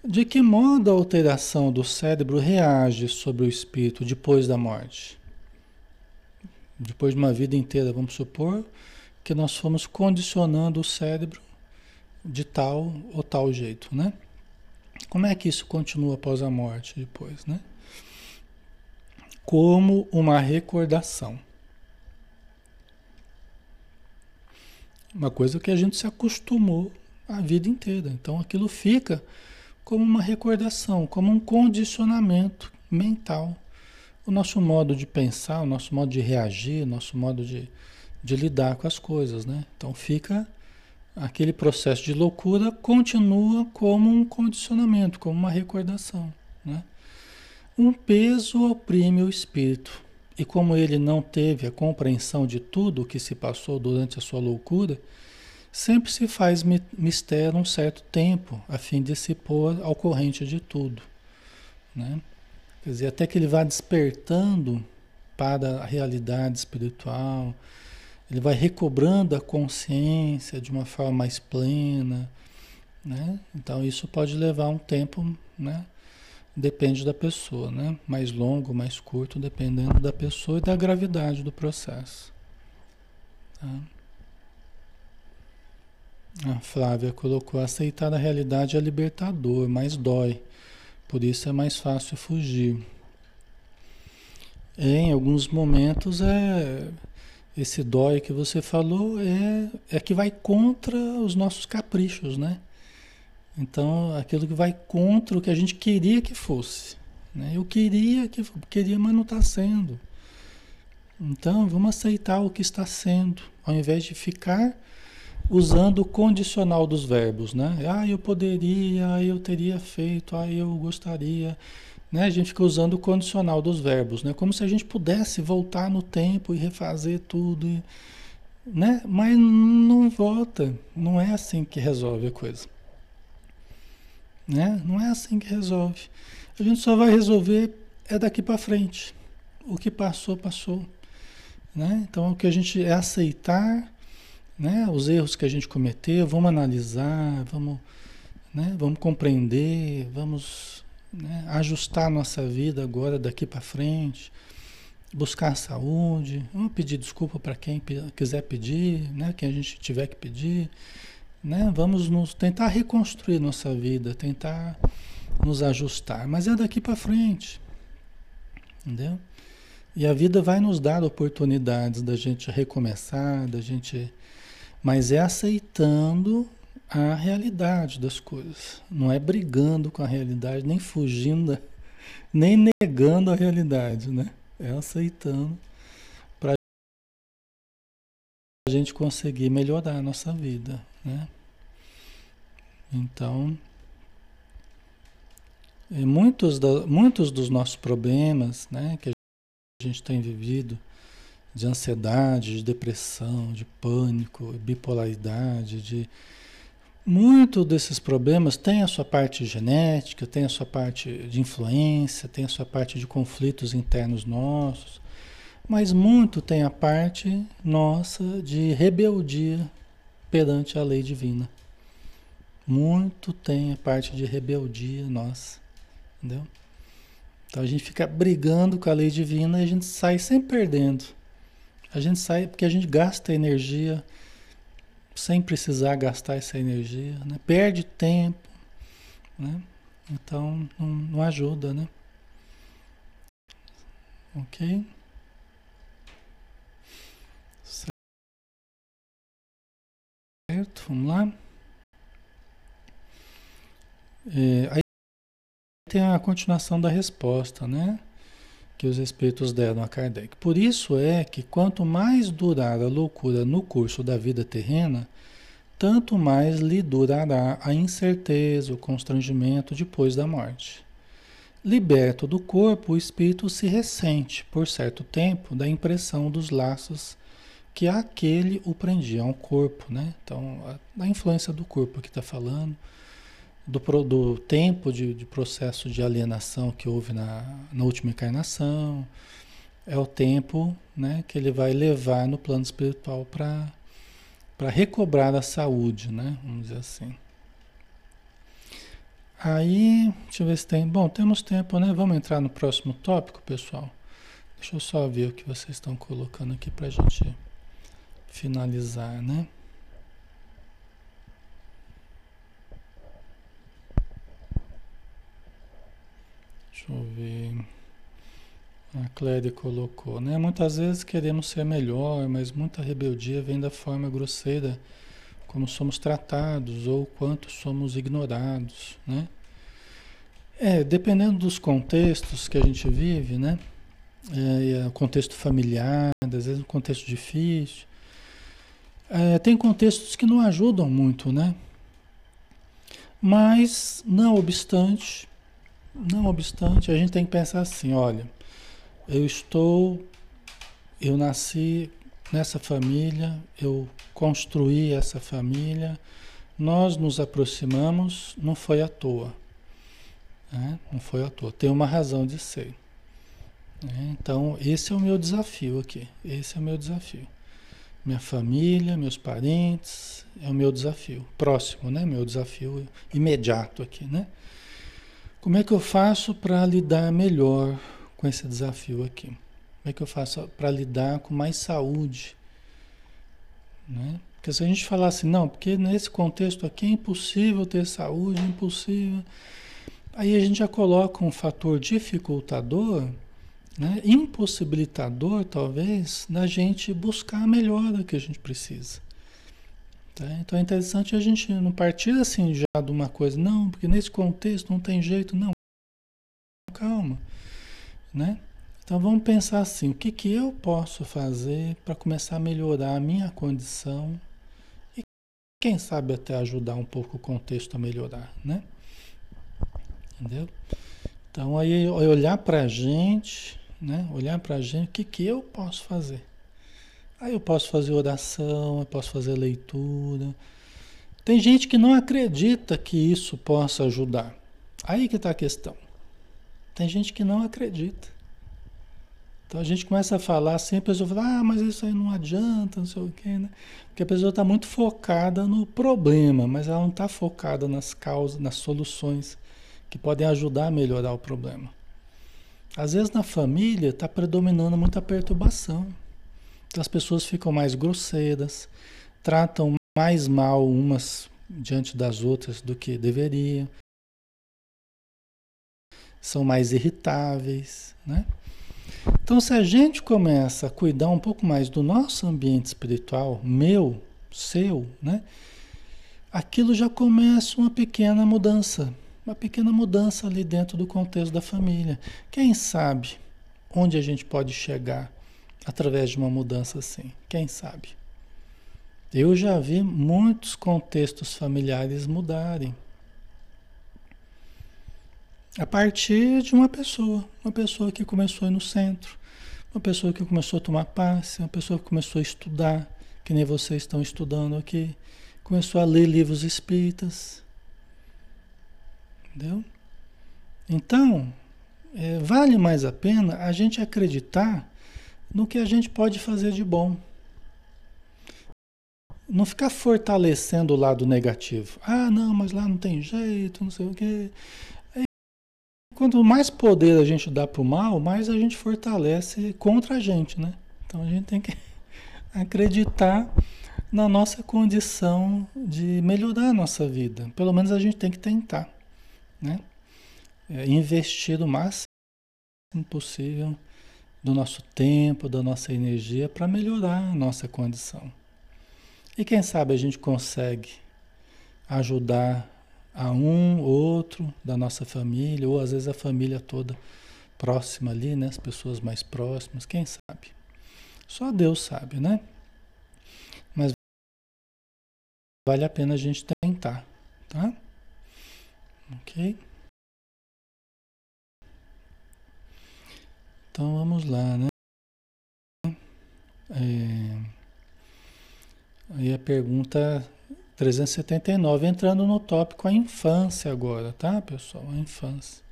De que modo a alteração do cérebro reage sobre o espírito depois da morte? Depois de uma vida inteira, vamos supor que nós fomos condicionando o cérebro de tal ou tal jeito, né? Como é que isso continua após a morte depois, né? Como uma recordação. Uma coisa que a gente se acostumou a vida inteira. Então aquilo fica como uma recordação, como um condicionamento mental. O nosso modo de pensar, o nosso modo de reagir, o nosso modo de, de lidar com as coisas, né? Então fica aquele processo de loucura continua como um condicionamento, como uma recordação, né? Um peso oprime o espírito. E como ele não teve a compreensão de tudo o que se passou durante a sua loucura, sempre se faz mistério um certo tempo, a fim de se pôr ao corrente de tudo. Né? Quer dizer, até que ele vá despertando para a realidade espiritual, ele vai recobrando a consciência de uma forma mais plena. Né? Então, isso pode levar um tempo, né? depende da pessoa, né? mais longo, mais curto, dependendo da pessoa e da gravidade do processo. Tá? A Flávia colocou: aceitar a realidade é libertador, mas dói. Por isso é mais fácil fugir. Em alguns momentos é esse dói que você falou é, é que vai contra os nossos caprichos, né? Então, aquilo que vai contra o que a gente queria que fosse. Né? Eu queria que queria, mas não está sendo. Então, vamos aceitar o que está sendo, ao invés de ficar usando o condicional dos verbos, né? Ah, eu poderia, ah, eu teria feito, ah, eu gostaria. Né? A gente fica usando o condicional dos verbos, né? Como se a gente pudesse voltar no tempo e refazer tudo, e, né? Mas não volta, não é assim que resolve a coisa. Né? Não é assim que resolve. A gente só vai resolver é daqui para frente. O que passou, passou. Né? Então o que a gente é aceitar né? Os erros que a gente cometeu, vamos analisar, vamos, né? vamos compreender, vamos né? ajustar a nossa vida agora daqui para frente, buscar saúde, vamos pedir desculpa para quem quiser pedir, né? quem a gente tiver que pedir, né? vamos nos tentar reconstruir nossa vida, tentar nos ajustar, mas é daqui para frente, entendeu? E a vida vai nos dar oportunidades da gente recomeçar, da gente mas é aceitando a realidade das coisas. Não é brigando com a realidade, nem fugindo, nem negando a realidade, né? É aceitando para a gente conseguir melhorar a nossa vida, né? Então, muitos, da, muitos dos nossos problemas, né, que a gente tem vivido, de ansiedade, de depressão, de pânico, bipolaridade, de muito desses problemas tem a sua parte genética, tem a sua parte de influência, tem a sua parte de conflitos internos nossos, mas muito tem a parte nossa de rebeldia perante a lei divina. Muito tem a parte de rebeldia nossa, entendeu? Então a gente fica brigando com a lei divina e a gente sai sempre perdendo. A gente sai porque a gente gasta energia sem precisar gastar essa energia, né? Perde tempo, né? Então não, não ajuda, né? Ok? Certo? Vamos lá? É, aí tem a continuação da resposta, né? Que os espíritos deram a Kardec. Por isso é que quanto mais durar a loucura no curso da vida terrena, tanto mais lhe durará a incerteza, o constrangimento depois da morte. Liberto do corpo, o espírito se ressente, por certo tempo, da impressão dos laços que aquele o prendia ao corpo, né? Então, a, a influência do corpo que está falando, do, do tempo de, de, processo de alienação que houve na, na última encarnação, é o tempo né, que ele vai levar no plano espiritual para recobrar a saúde, né? Vamos dizer assim. Aí, deixa eu ver se tem. Bom, temos tempo, né? Vamos entrar no próximo tópico, pessoal. Deixa eu só ver o que vocês estão colocando aqui para a gente finalizar, né? Deixa eu ver. A Clédia colocou, né? Muitas vezes queremos ser melhor, mas muita rebeldia vem da forma grosseira como somos tratados ou quanto somos ignorados, né? É, dependendo dos contextos que a gente vive, né? É, o contexto familiar, às vezes um contexto difícil. É, tem contextos que não ajudam muito, né? Mas, não obstante, não obstante, a gente tem que pensar assim, olha, eu estou, eu nasci nessa família, eu construí essa família, nós nos aproximamos, não foi à toa. Né? Não foi à toa, tem uma razão de ser. Né? Então, esse é o meu desafio aqui. Esse é o meu desafio. Minha família, meus parentes, é o meu desafio. Próximo, né? Meu desafio imediato aqui, né? Como é que eu faço para lidar melhor com esse desafio aqui? Como é que eu faço para lidar com mais saúde? Né? Porque se a gente falar assim, não, porque nesse contexto aqui é impossível ter saúde, é impossível. Aí a gente já coloca um fator dificultador, né? impossibilitador talvez, da gente buscar a melhora que a gente precisa. Tá? Então é interessante a gente não partir assim já de uma coisa, não, porque nesse contexto não tem jeito, não. Calma. Né? Então vamos pensar assim, o que, que eu posso fazer para começar a melhorar a minha condição e quem sabe até ajudar um pouco o contexto a melhorar, né? Entendeu? Então aí olhar para a gente, né? Olhar para a gente, o que, que eu posso fazer? Aí eu posso fazer oração, eu posso fazer leitura. Tem gente que não acredita que isso possa ajudar. Aí que está a questão. Tem gente que não acredita. Então a gente começa a falar assim, a pessoa fala, ah, mas isso aí não adianta, não sei o quê, né? Porque a pessoa está muito focada no problema, mas ela não está focada nas causas, nas soluções que podem ajudar a melhorar o problema. Às vezes na família está predominando muita perturbação. As pessoas ficam mais grosseiras, tratam mais mal umas diante das outras do que deveriam. São mais irritáveis, né? Então, se a gente começa a cuidar um pouco mais do nosso ambiente espiritual, meu, seu, né? Aquilo já começa uma pequena mudança, uma pequena mudança ali dentro do contexto da família. Quem sabe onde a gente pode chegar através de uma mudança assim? Quem sabe? Eu já vi muitos contextos familiares mudarem a partir de uma pessoa, uma pessoa que começou a ir no centro, uma pessoa que começou a tomar passe, uma pessoa que começou a estudar, que nem vocês estão estudando aqui, começou a ler livros espíritas. Entendeu? Então, é, vale mais a pena a gente acreditar no que a gente pode fazer de bom. Não ficar fortalecendo o lado negativo. Ah, não, mas lá não tem jeito, não sei o quê. Quanto mais poder a gente dá para o mal, mais a gente fortalece contra a gente, né? Então a gente tem que acreditar na nossa condição de melhorar a nossa vida. Pelo menos a gente tem que tentar, né? É, investir o máximo possível do nosso tempo, da nossa energia para melhorar a nossa condição. E quem sabe a gente consegue ajudar a um, outro da nossa família, ou às vezes a família toda próxima ali, né? As pessoas mais próximas, quem sabe? Só Deus sabe, né? Mas vale a pena a gente tentar, tá? Ok? Então vamos lá, né? É... Aí a pergunta 379, entrando no tópico a infância agora, tá, pessoal? A infância.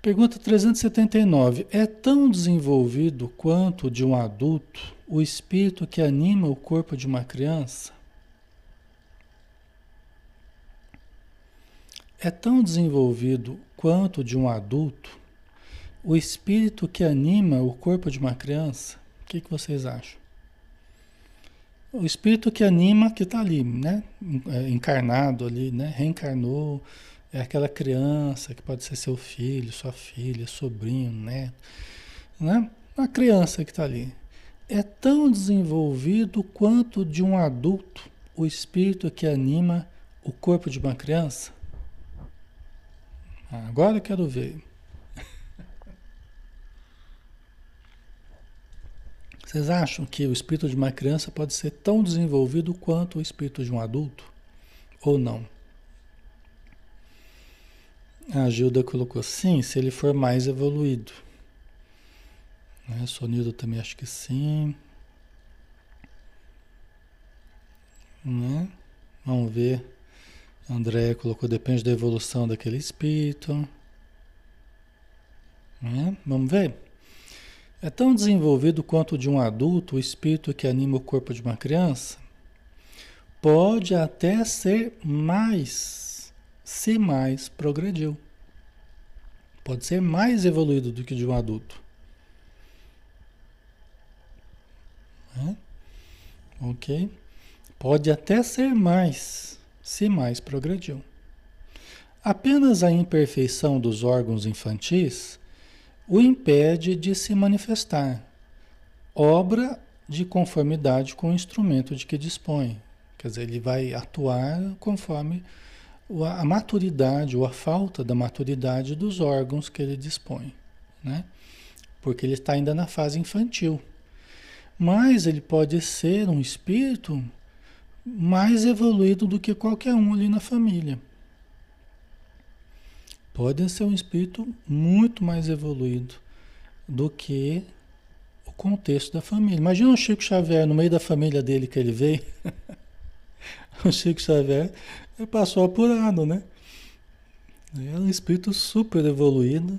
Pergunta 379. É tão desenvolvido quanto de um adulto o espírito que anima o corpo de uma criança? É tão desenvolvido quanto de um adulto o espírito que anima o corpo de uma criança? O que, que vocês acham? O espírito que anima, que está ali, né? É, encarnado ali, né? Reencarnou, É aquela criança que pode ser seu filho, sua filha, sobrinho, neto, né? A criança que está ali é tão desenvolvido quanto de um adulto o espírito que anima o corpo de uma criança? Agora eu quero ver. Vocês acham que o espírito de uma criança pode ser tão desenvolvido quanto o espírito de um adulto? Ou não? A Gilda colocou sim, se ele for mais evoluído. Né? Sonildo também acho que sim. Né? Vamos ver. André colocou depende da evolução daquele espírito. Né? Vamos ver. É tão desenvolvido quanto de um adulto o espírito que anima o corpo de uma criança? Pode até ser mais, se mais progrediu. Pode ser mais evoluído do que de um adulto. Né? Ok? Pode até ser mais, se mais progrediu. Apenas a imperfeição dos órgãos infantis o impede de se manifestar, obra de conformidade com o instrumento de que dispõe. Quer dizer, ele vai atuar conforme a maturidade ou a falta da maturidade dos órgãos que ele dispõe, né? Porque ele está ainda na fase infantil. Mas ele pode ser um espírito mais evoluído do que qualquer um ali na família. Pode ser um espírito muito mais evoluído do que o contexto da família. Imagina o Chico Xavier no meio da família dele que ele veio. o Chico Xavier passou apurado, né? Era um espírito super evoluído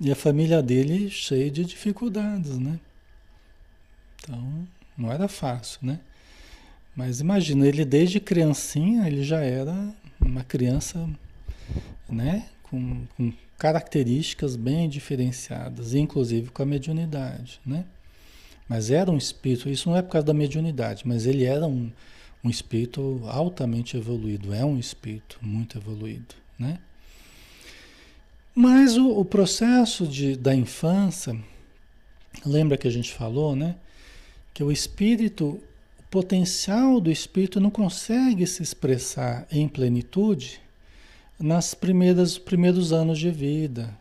e a família dele cheia de dificuldades, né? Então, não era fácil, né? Mas imagina, ele desde criancinha, ele já era uma criança, né? Com, com características bem diferenciadas, inclusive com a mediunidade, né? Mas era um espírito, isso não é por causa da mediunidade, mas ele era um, um espírito altamente evoluído, é um espírito muito evoluído, né? Mas o, o processo de, da infância, lembra que a gente falou, né? Que o espírito potencial do espírito não consegue se expressar em plenitude nas primeiras primeiros anos de vida,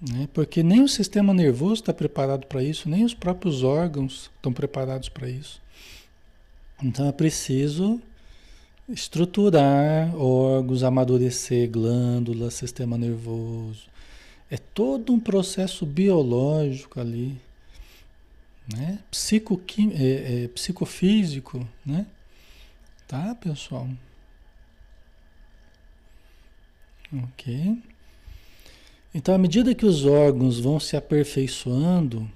né? Porque nem o sistema nervoso está preparado para isso, nem os próprios órgãos estão preparados para isso. Então é preciso estruturar órgãos, amadurecer glândulas, sistema nervoso. É todo um processo biológico ali né? Psicoquim, é, é, psicofísico, né? Tá, pessoal? Ok. Então, à medida que os órgãos vão se aperfeiçoando,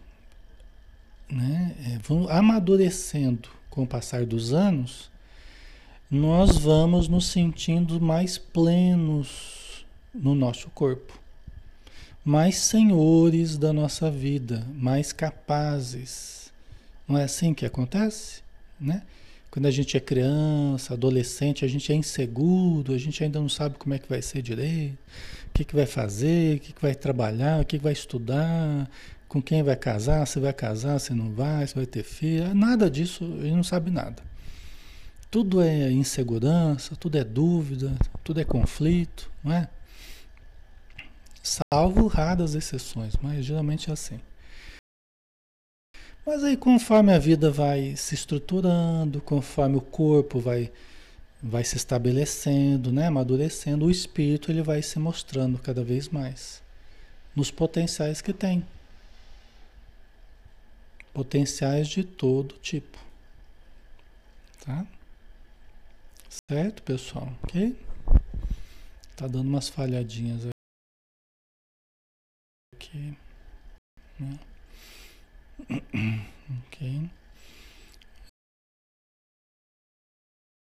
né, é, vão amadurecendo com o passar dos anos, nós vamos nos sentindo mais plenos no nosso corpo mais senhores da nossa vida, mais capazes. Não é assim que acontece? Né? Quando a gente é criança, adolescente, a gente é inseguro, a gente ainda não sabe como é que vai ser direito, o que, que vai fazer, o que, que vai trabalhar, o que, que vai estudar, com quem vai casar, se vai casar, se não vai, se vai ter filho. Nada disso, gente não sabe nada. Tudo é insegurança, tudo é dúvida, tudo é conflito, não é? Salvo raras exceções, mas geralmente é assim. Mas aí conforme a vida vai se estruturando, conforme o corpo vai vai se estabelecendo, né, amadurecendo, o espírito ele vai se mostrando cada vez mais nos potenciais que tem. Potenciais de todo tipo. Tá? Certo, pessoal? OK? Tá dando umas falhadinhas aqui. Né?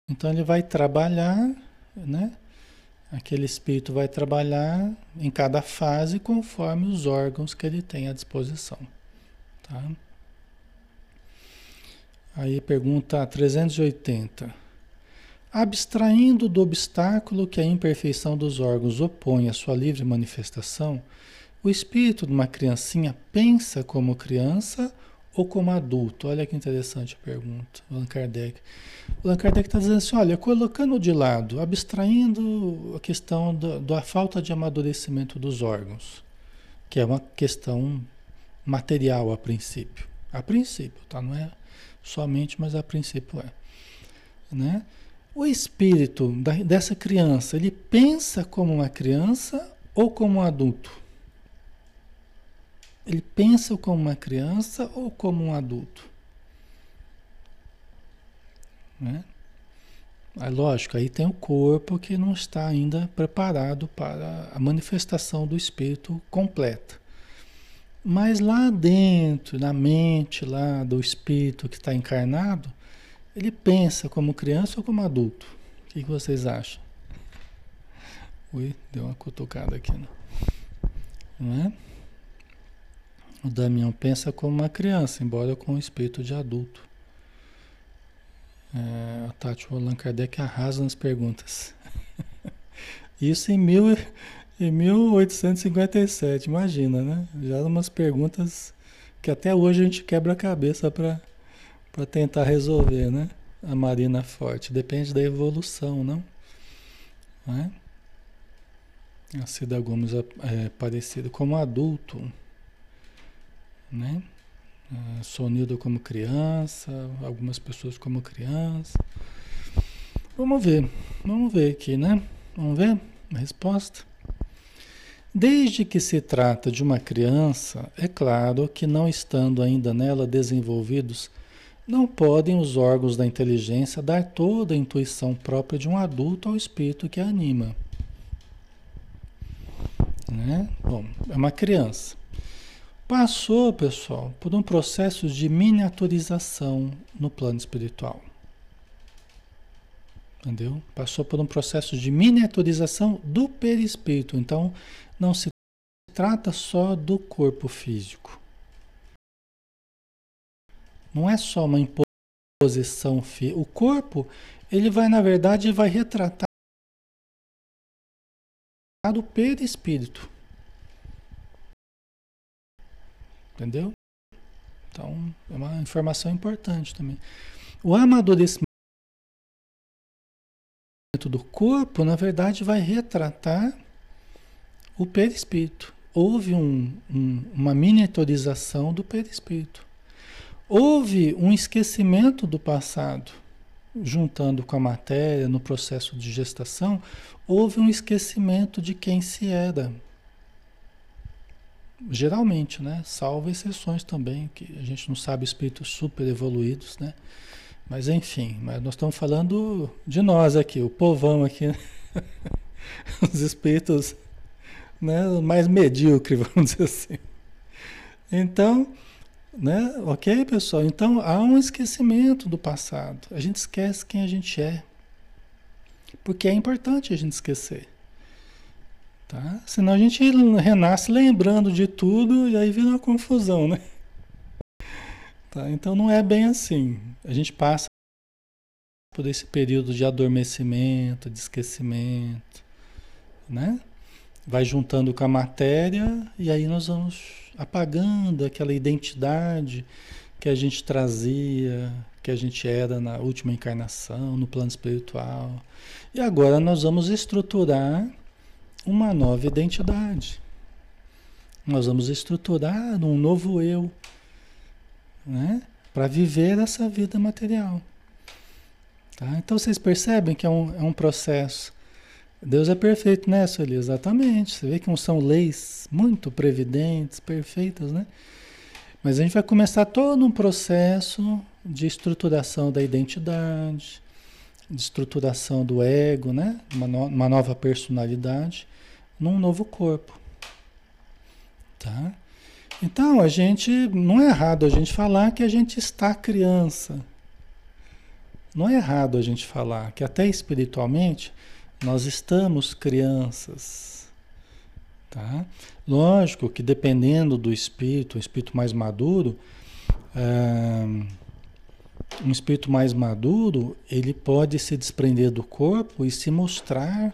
Então ele vai trabalhar, né? Aquele espírito vai trabalhar em cada fase conforme os órgãos que ele tem à disposição. Tá? Aí pergunta 380. abstraindo do obstáculo que a imperfeição dos órgãos opõe à sua livre manifestação, o espírito de uma criancinha pensa como criança ou como adulto? Olha que interessante a pergunta, Allan Kardec. Allan Kardec está dizendo assim, olha, colocando de lado, abstraindo a questão da falta de amadurecimento dos órgãos, que é uma questão material a princípio. A princípio, tá? Não é somente, mas a princípio é. Né? O espírito da, dessa criança, ele pensa como uma criança ou como um adulto? Ele pensa como uma criança ou como um adulto? Né? É lógico, aí tem o corpo que não está ainda preparado para a manifestação do espírito completa. Mas lá dentro, na mente lá do espírito que está encarnado, ele pensa como criança ou como adulto? O que, que vocês acham? Ui, deu uma cutucada aqui, né? não é? O Damião pensa como uma criança, embora com o espírito de adulto. É, a Tati Allan Kardec arrasa nas perguntas. Isso em, mil, em 1857, imagina, né? Já umas perguntas que até hoje a gente quebra a cabeça para tentar resolver, né? A Marina Forte. Depende da evolução, não? é? A Cida Gomes é, é parecido como adulto, né? É, Sonildo como criança, algumas pessoas como criança. Vamos ver, vamos ver aqui, né? Vamos ver a resposta. Desde que se trata de uma criança, é claro que não estando ainda nela desenvolvidos não podem os órgãos da inteligência dar toda a intuição própria de um adulto ao espírito que a anima. Né? Bom, é uma criança. Passou, pessoal, por um processo de miniaturização no plano espiritual. Entendeu? Passou por um processo de miniaturização do perispírito. Então, não se trata só do corpo físico. Não é só uma imposição. O corpo, ele vai, na verdade, vai retratar o perispírito. Entendeu? Então, é uma informação importante também. O amadurecimento do corpo, na verdade, vai retratar o perispírito. Houve um, um, uma miniaturização do perispírito. Houve um esquecimento do passado, juntando com a matéria no processo de gestação, houve um esquecimento de quem se era. Geralmente, né? Salvo exceções também, que a gente não sabe espíritos super evoluídos, né? Mas enfim, mas nós estamos falando de nós aqui, o povão aqui, né? os espíritos né, mais medíocres, vamos dizer assim. Então, né? Ok, pessoal? Então há um esquecimento do passado. A gente esquece quem a gente é. Porque é importante a gente esquecer. Tá? Senão a gente renasce lembrando de tudo e aí vira uma confusão, né? Tá? Então não é bem assim. A gente passa por esse período de adormecimento, de esquecimento, né? Vai juntando com a matéria e aí nós vamos apagando aquela identidade que a gente trazia, que a gente era na última encarnação, no plano espiritual. E agora nós vamos estruturar uma nova identidade. Nós vamos estruturar um novo eu, né? Para viver essa vida material. Tá? Então vocês percebem que é um, é um processo Deus é perfeito, né, Sueli? Exatamente. Você vê que não são leis muito previdentes, perfeitas, né? Mas a gente vai começar todo um processo de estruturação da identidade, de estruturação do ego, né? Uma, no, uma nova personalidade num novo corpo. Tá? Então, a gente não é errado a gente falar que a gente está criança. Não é errado a gente falar que até espiritualmente nós estamos crianças. Tá? Lógico que dependendo do espírito, o espírito mais maduro, é, um espírito mais maduro, ele pode se desprender do corpo e se mostrar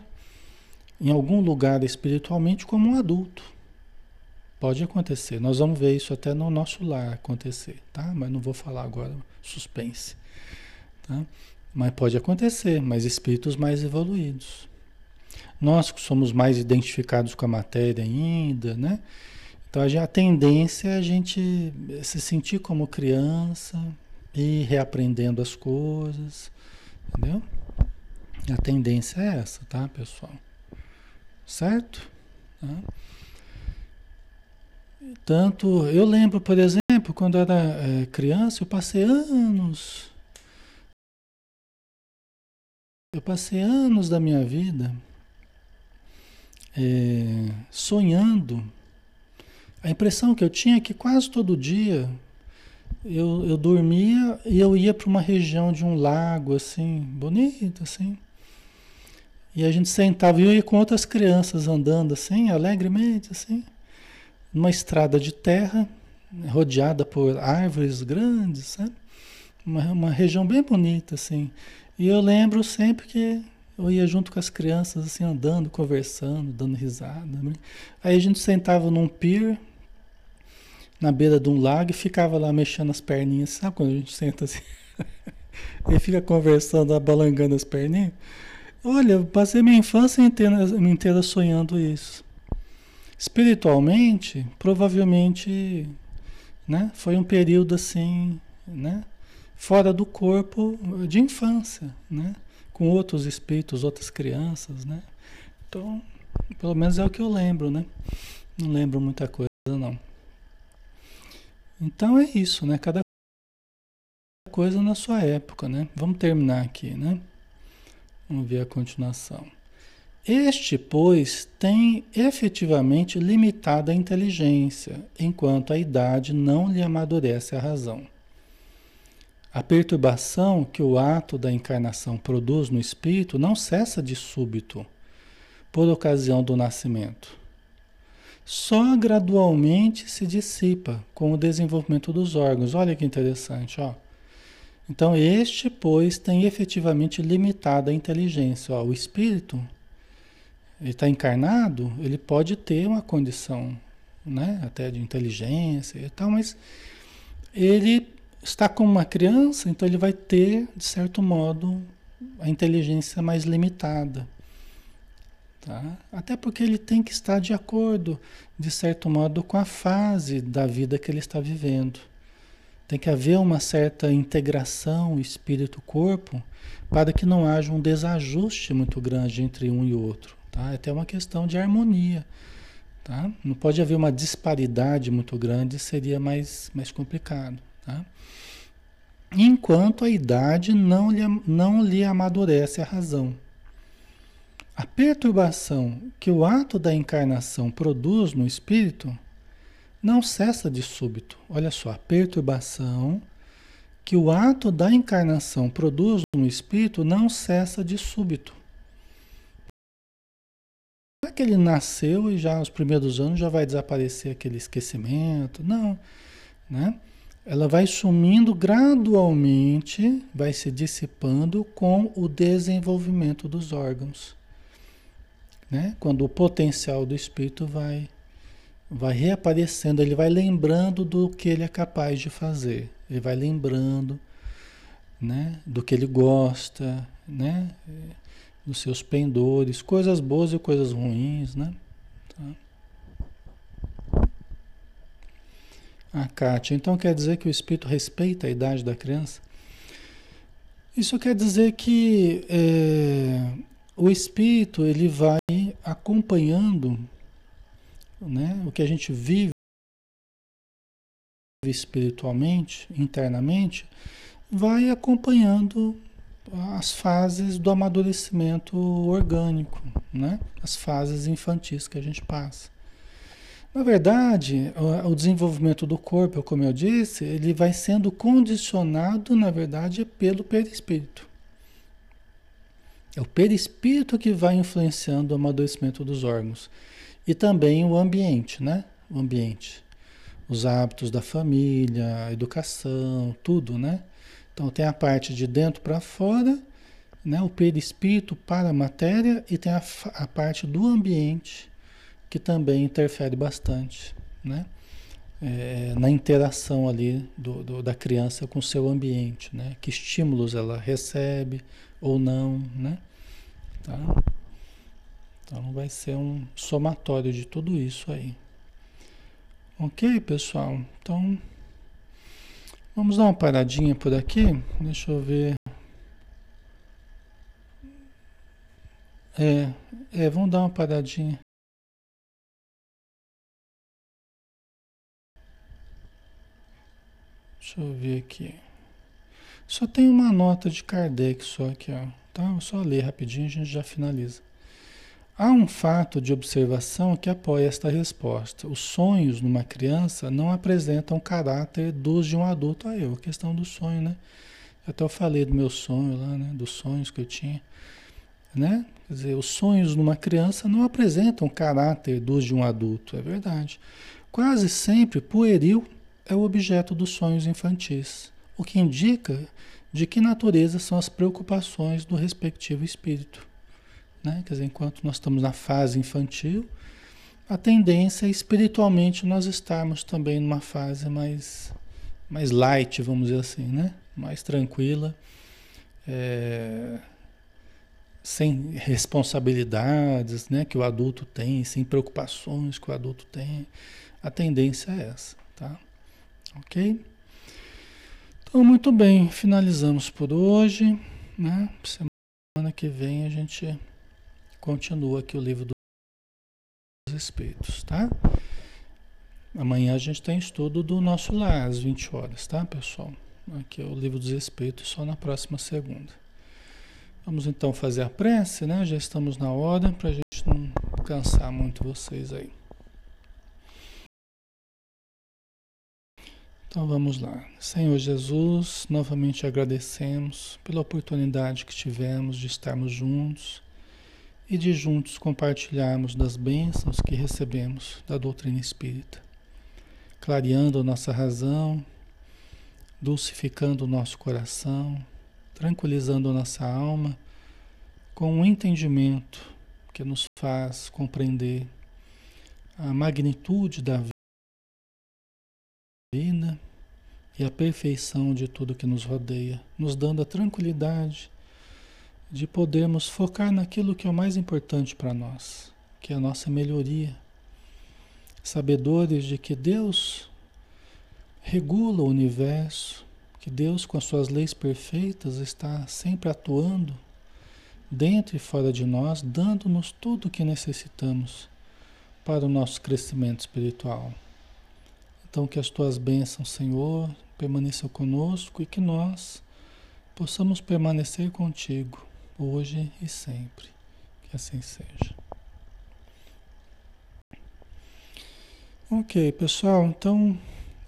em algum lugar espiritualmente como um adulto. Pode acontecer. Nós vamos ver isso até no nosso lar acontecer, tá? Mas não vou falar agora, suspense. Tá? Mas pode acontecer, mas espíritos mais evoluídos. Nós que somos mais identificados com a matéria ainda, né? Então a tendência é a gente se sentir como criança e reaprendendo as coisas, entendeu? A tendência é essa, tá, pessoal? Certo? Tá? Tanto, eu lembro, por exemplo, quando eu era é, criança, eu passei anos. Eu passei anos da minha vida é, sonhando. A impressão que eu tinha é que quase todo dia eu, eu dormia e eu ia para uma região de um lago assim, bonito assim. E a gente sentava e eu ia com outras crianças andando assim, alegremente assim, numa estrada de terra, rodeada por árvores grandes, sabe? Uma, uma região bem bonita assim. E eu lembro sempre que eu ia junto com as crianças assim andando, conversando, dando risada. Né? Aí a gente sentava num pier na beira de um lago e ficava lá mexendo as perninhas. Sabe quando a gente senta assim? e fica conversando, abalangando as perninhas? Olha, eu passei minha infância inteira, inteira sonhando isso. Espiritualmente, provavelmente, né, foi um período assim, né, fora do corpo de infância, né, com outros espíritos, outras crianças, né. Então, pelo menos é o que eu lembro, né. Não lembro muita coisa, não. Então é isso, né? Cada coisa na sua época, né? Vamos terminar aqui, né? Vamos ver a continuação. Este, pois, tem efetivamente limitada inteligência, enquanto a idade não lhe amadurece a razão. A perturbação que o ato da encarnação produz no espírito não cessa de súbito, por ocasião do nascimento só gradualmente se dissipa com o desenvolvimento dos órgãos. Olha que interessante, ó. Então, este, pois, tem efetivamente limitada a inteligência. Ó, o espírito, ele está encarnado, ele pode ter uma condição, né, até de inteligência e tal, mas ele está como uma criança, então ele vai ter, de certo modo, a inteligência mais limitada. Tá? Até porque ele tem que estar de acordo, de certo modo, com a fase da vida que ele está vivendo. Tem que haver uma certa integração espírito-corpo para que não haja um desajuste muito grande entre um e outro. Tá? É até uma questão de harmonia. Tá? Não pode haver uma disparidade muito grande, seria mais, mais complicado. Tá? Enquanto a idade não lhe, não lhe amadurece a razão. A perturbação que o ato da encarnação produz no espírito não cessa de súbito. Olha só, a perturbação que o ato da encarnação produz no espírito não cessa de súbito. Não é que ele nasceu e já nos primeiros anos já vai desaparecer aquele esquecimento. Não, né? Ela vai sumindo gradualmente, vai se dissipando com o desenvolvimento dos órgãos né? Quando o potencial do espírito vai vai reaparecendo, ele vai lembrando do que ele é capaz de fazer. Ele vai lembrando, né, do que ele gosta, né, dos seus pendores, coisas boas e coisas ruins, né? Tá? A Kátia, então quer dizer que o espírito respeita a idade da criança? Isso quer dizer que é, o espírito ele vai acompanhando né, o que a gente vive espiritualmente, internamente, vai acompanhando as fases do amadurecimento orgânico, né? as fases infantis que a gente passa. Na verdade, o desenvolvimento do corpo, como eu disse, ele vai sendo condicionado, na verdade, pelo perispírito. É o perispírito que vai influenciando o amadurecimento dos órgãos. E também o ambiente, né? O ambiente. Os hábitos da família, a educação, tudo, né? Então tem a parte de dentro para fora, né? o perispírito para a matéria, e tem a, a parte do ambiente, que também interfere bastante, né? É, na interação ali do, do, da criança com o seu ambiente, né? Que estímulos ela recebe ou não, né? Tá? Então vai ser um somatório de tudo isso aí. Ok, pessoal? Então vamos dar uma paradinha por aqui. Deixa eu ver. É, é, vamos dar uma paradinha. Deixa eu ver aqui. Só tem uma nota de Kardec só aqui, ó. Tá? Só ler rapidinho, a gente já finaliza. Há um fato de observação que apoia esta resposta. Os sonhos numa criança não apresentam caráter dos de um adulto. Aí, a questão do sonho, né? Até eu falei do meu sonho lá, né? Dos sonhos que eu tinha. Né? Quer dizer, os sonhos numa criança não apresentam caráter dos de um adulto, é verdade. Quase sempre pueril é o objeto dos sonhos infantis, o que indica de que natureza são as preocupações do respectivo espírito. Né? Quer dizer, enquanto nós estamos na fase infantil, a tendência é espiritualmente nós estarmos também numa fase mais, mais light, vamos dizer assim, né? mais tranquila, é, sem responsabilidades né? que o adulto tem, sem preocupações que o adulto tem. A tendência é essa, tá? Ok? Então, muito bem, finalizamos por hoje. Né? Semana que vem a gente continua aqui o livro dos Espíritos, tá? Amanhã a gente tem estudo do nosso lar, às 20 horas, tá, pessoal? Aqui é o livro dos Espíritos, só na próxima segunda. Vamos então fazer a prece, né? Já estamos na hora, para a gente não cansar muito vocês aí. Então vamos lá. Senhor Jesus, novamente agradecemos pela oportunidade que tivemos de estarmos juntos e de juntos compartilharmos das bênçãos que recebemos da doutrina espírita, clareando nossa razão, dulcificando o nosso coração, tranquilizando nossa alma com um entendimento que nos faz compreender a magnitude da vida e a perfeição de tudo que nos rodeia, nos dando a tranquilidade de podermos focar naquilo que é o mais importante para nós, que é a nossa melhoria. Sabedores de que Deus regula o universo, que Deus, com as suas leis perfeitas, está sempre atuando dentro e fora de nós, dando-nos tudo o que necessitamos para o nosso crescimento espiritual. Então, que as tuas bênçãos, Senhor, permaneçam conosco e que nós possamos permanecer contigo hoje e sempre. Que assim seja. Ok, pessoal, então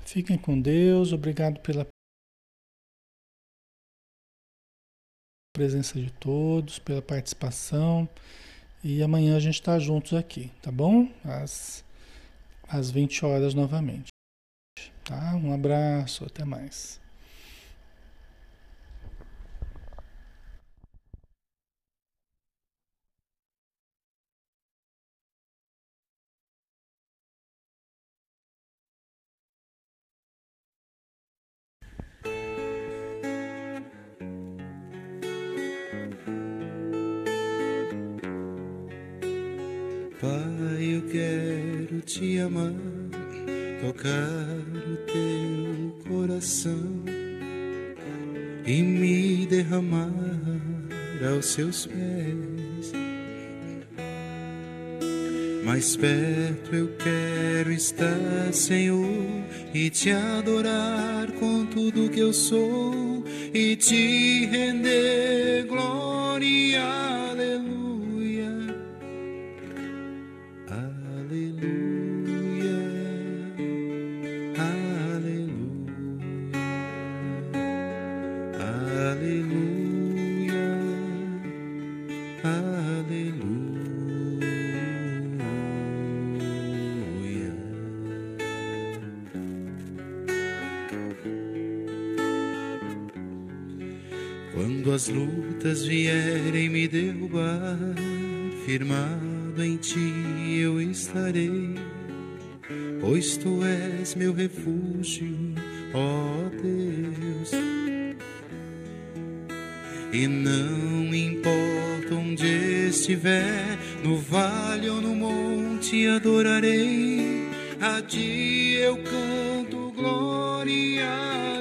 fiquem com Deus. Obrigado pela presença de todos, pela participação. E amanhã a gente está juntos aqui, tá bom? Às, às 20 horas novamente. Tá? Um abraço, até mais. Seus pés. Mais perto eu quero estar, Senhor, e te adorar com tudo que eu sou e te render monte adorarei, a ti eu canto glória.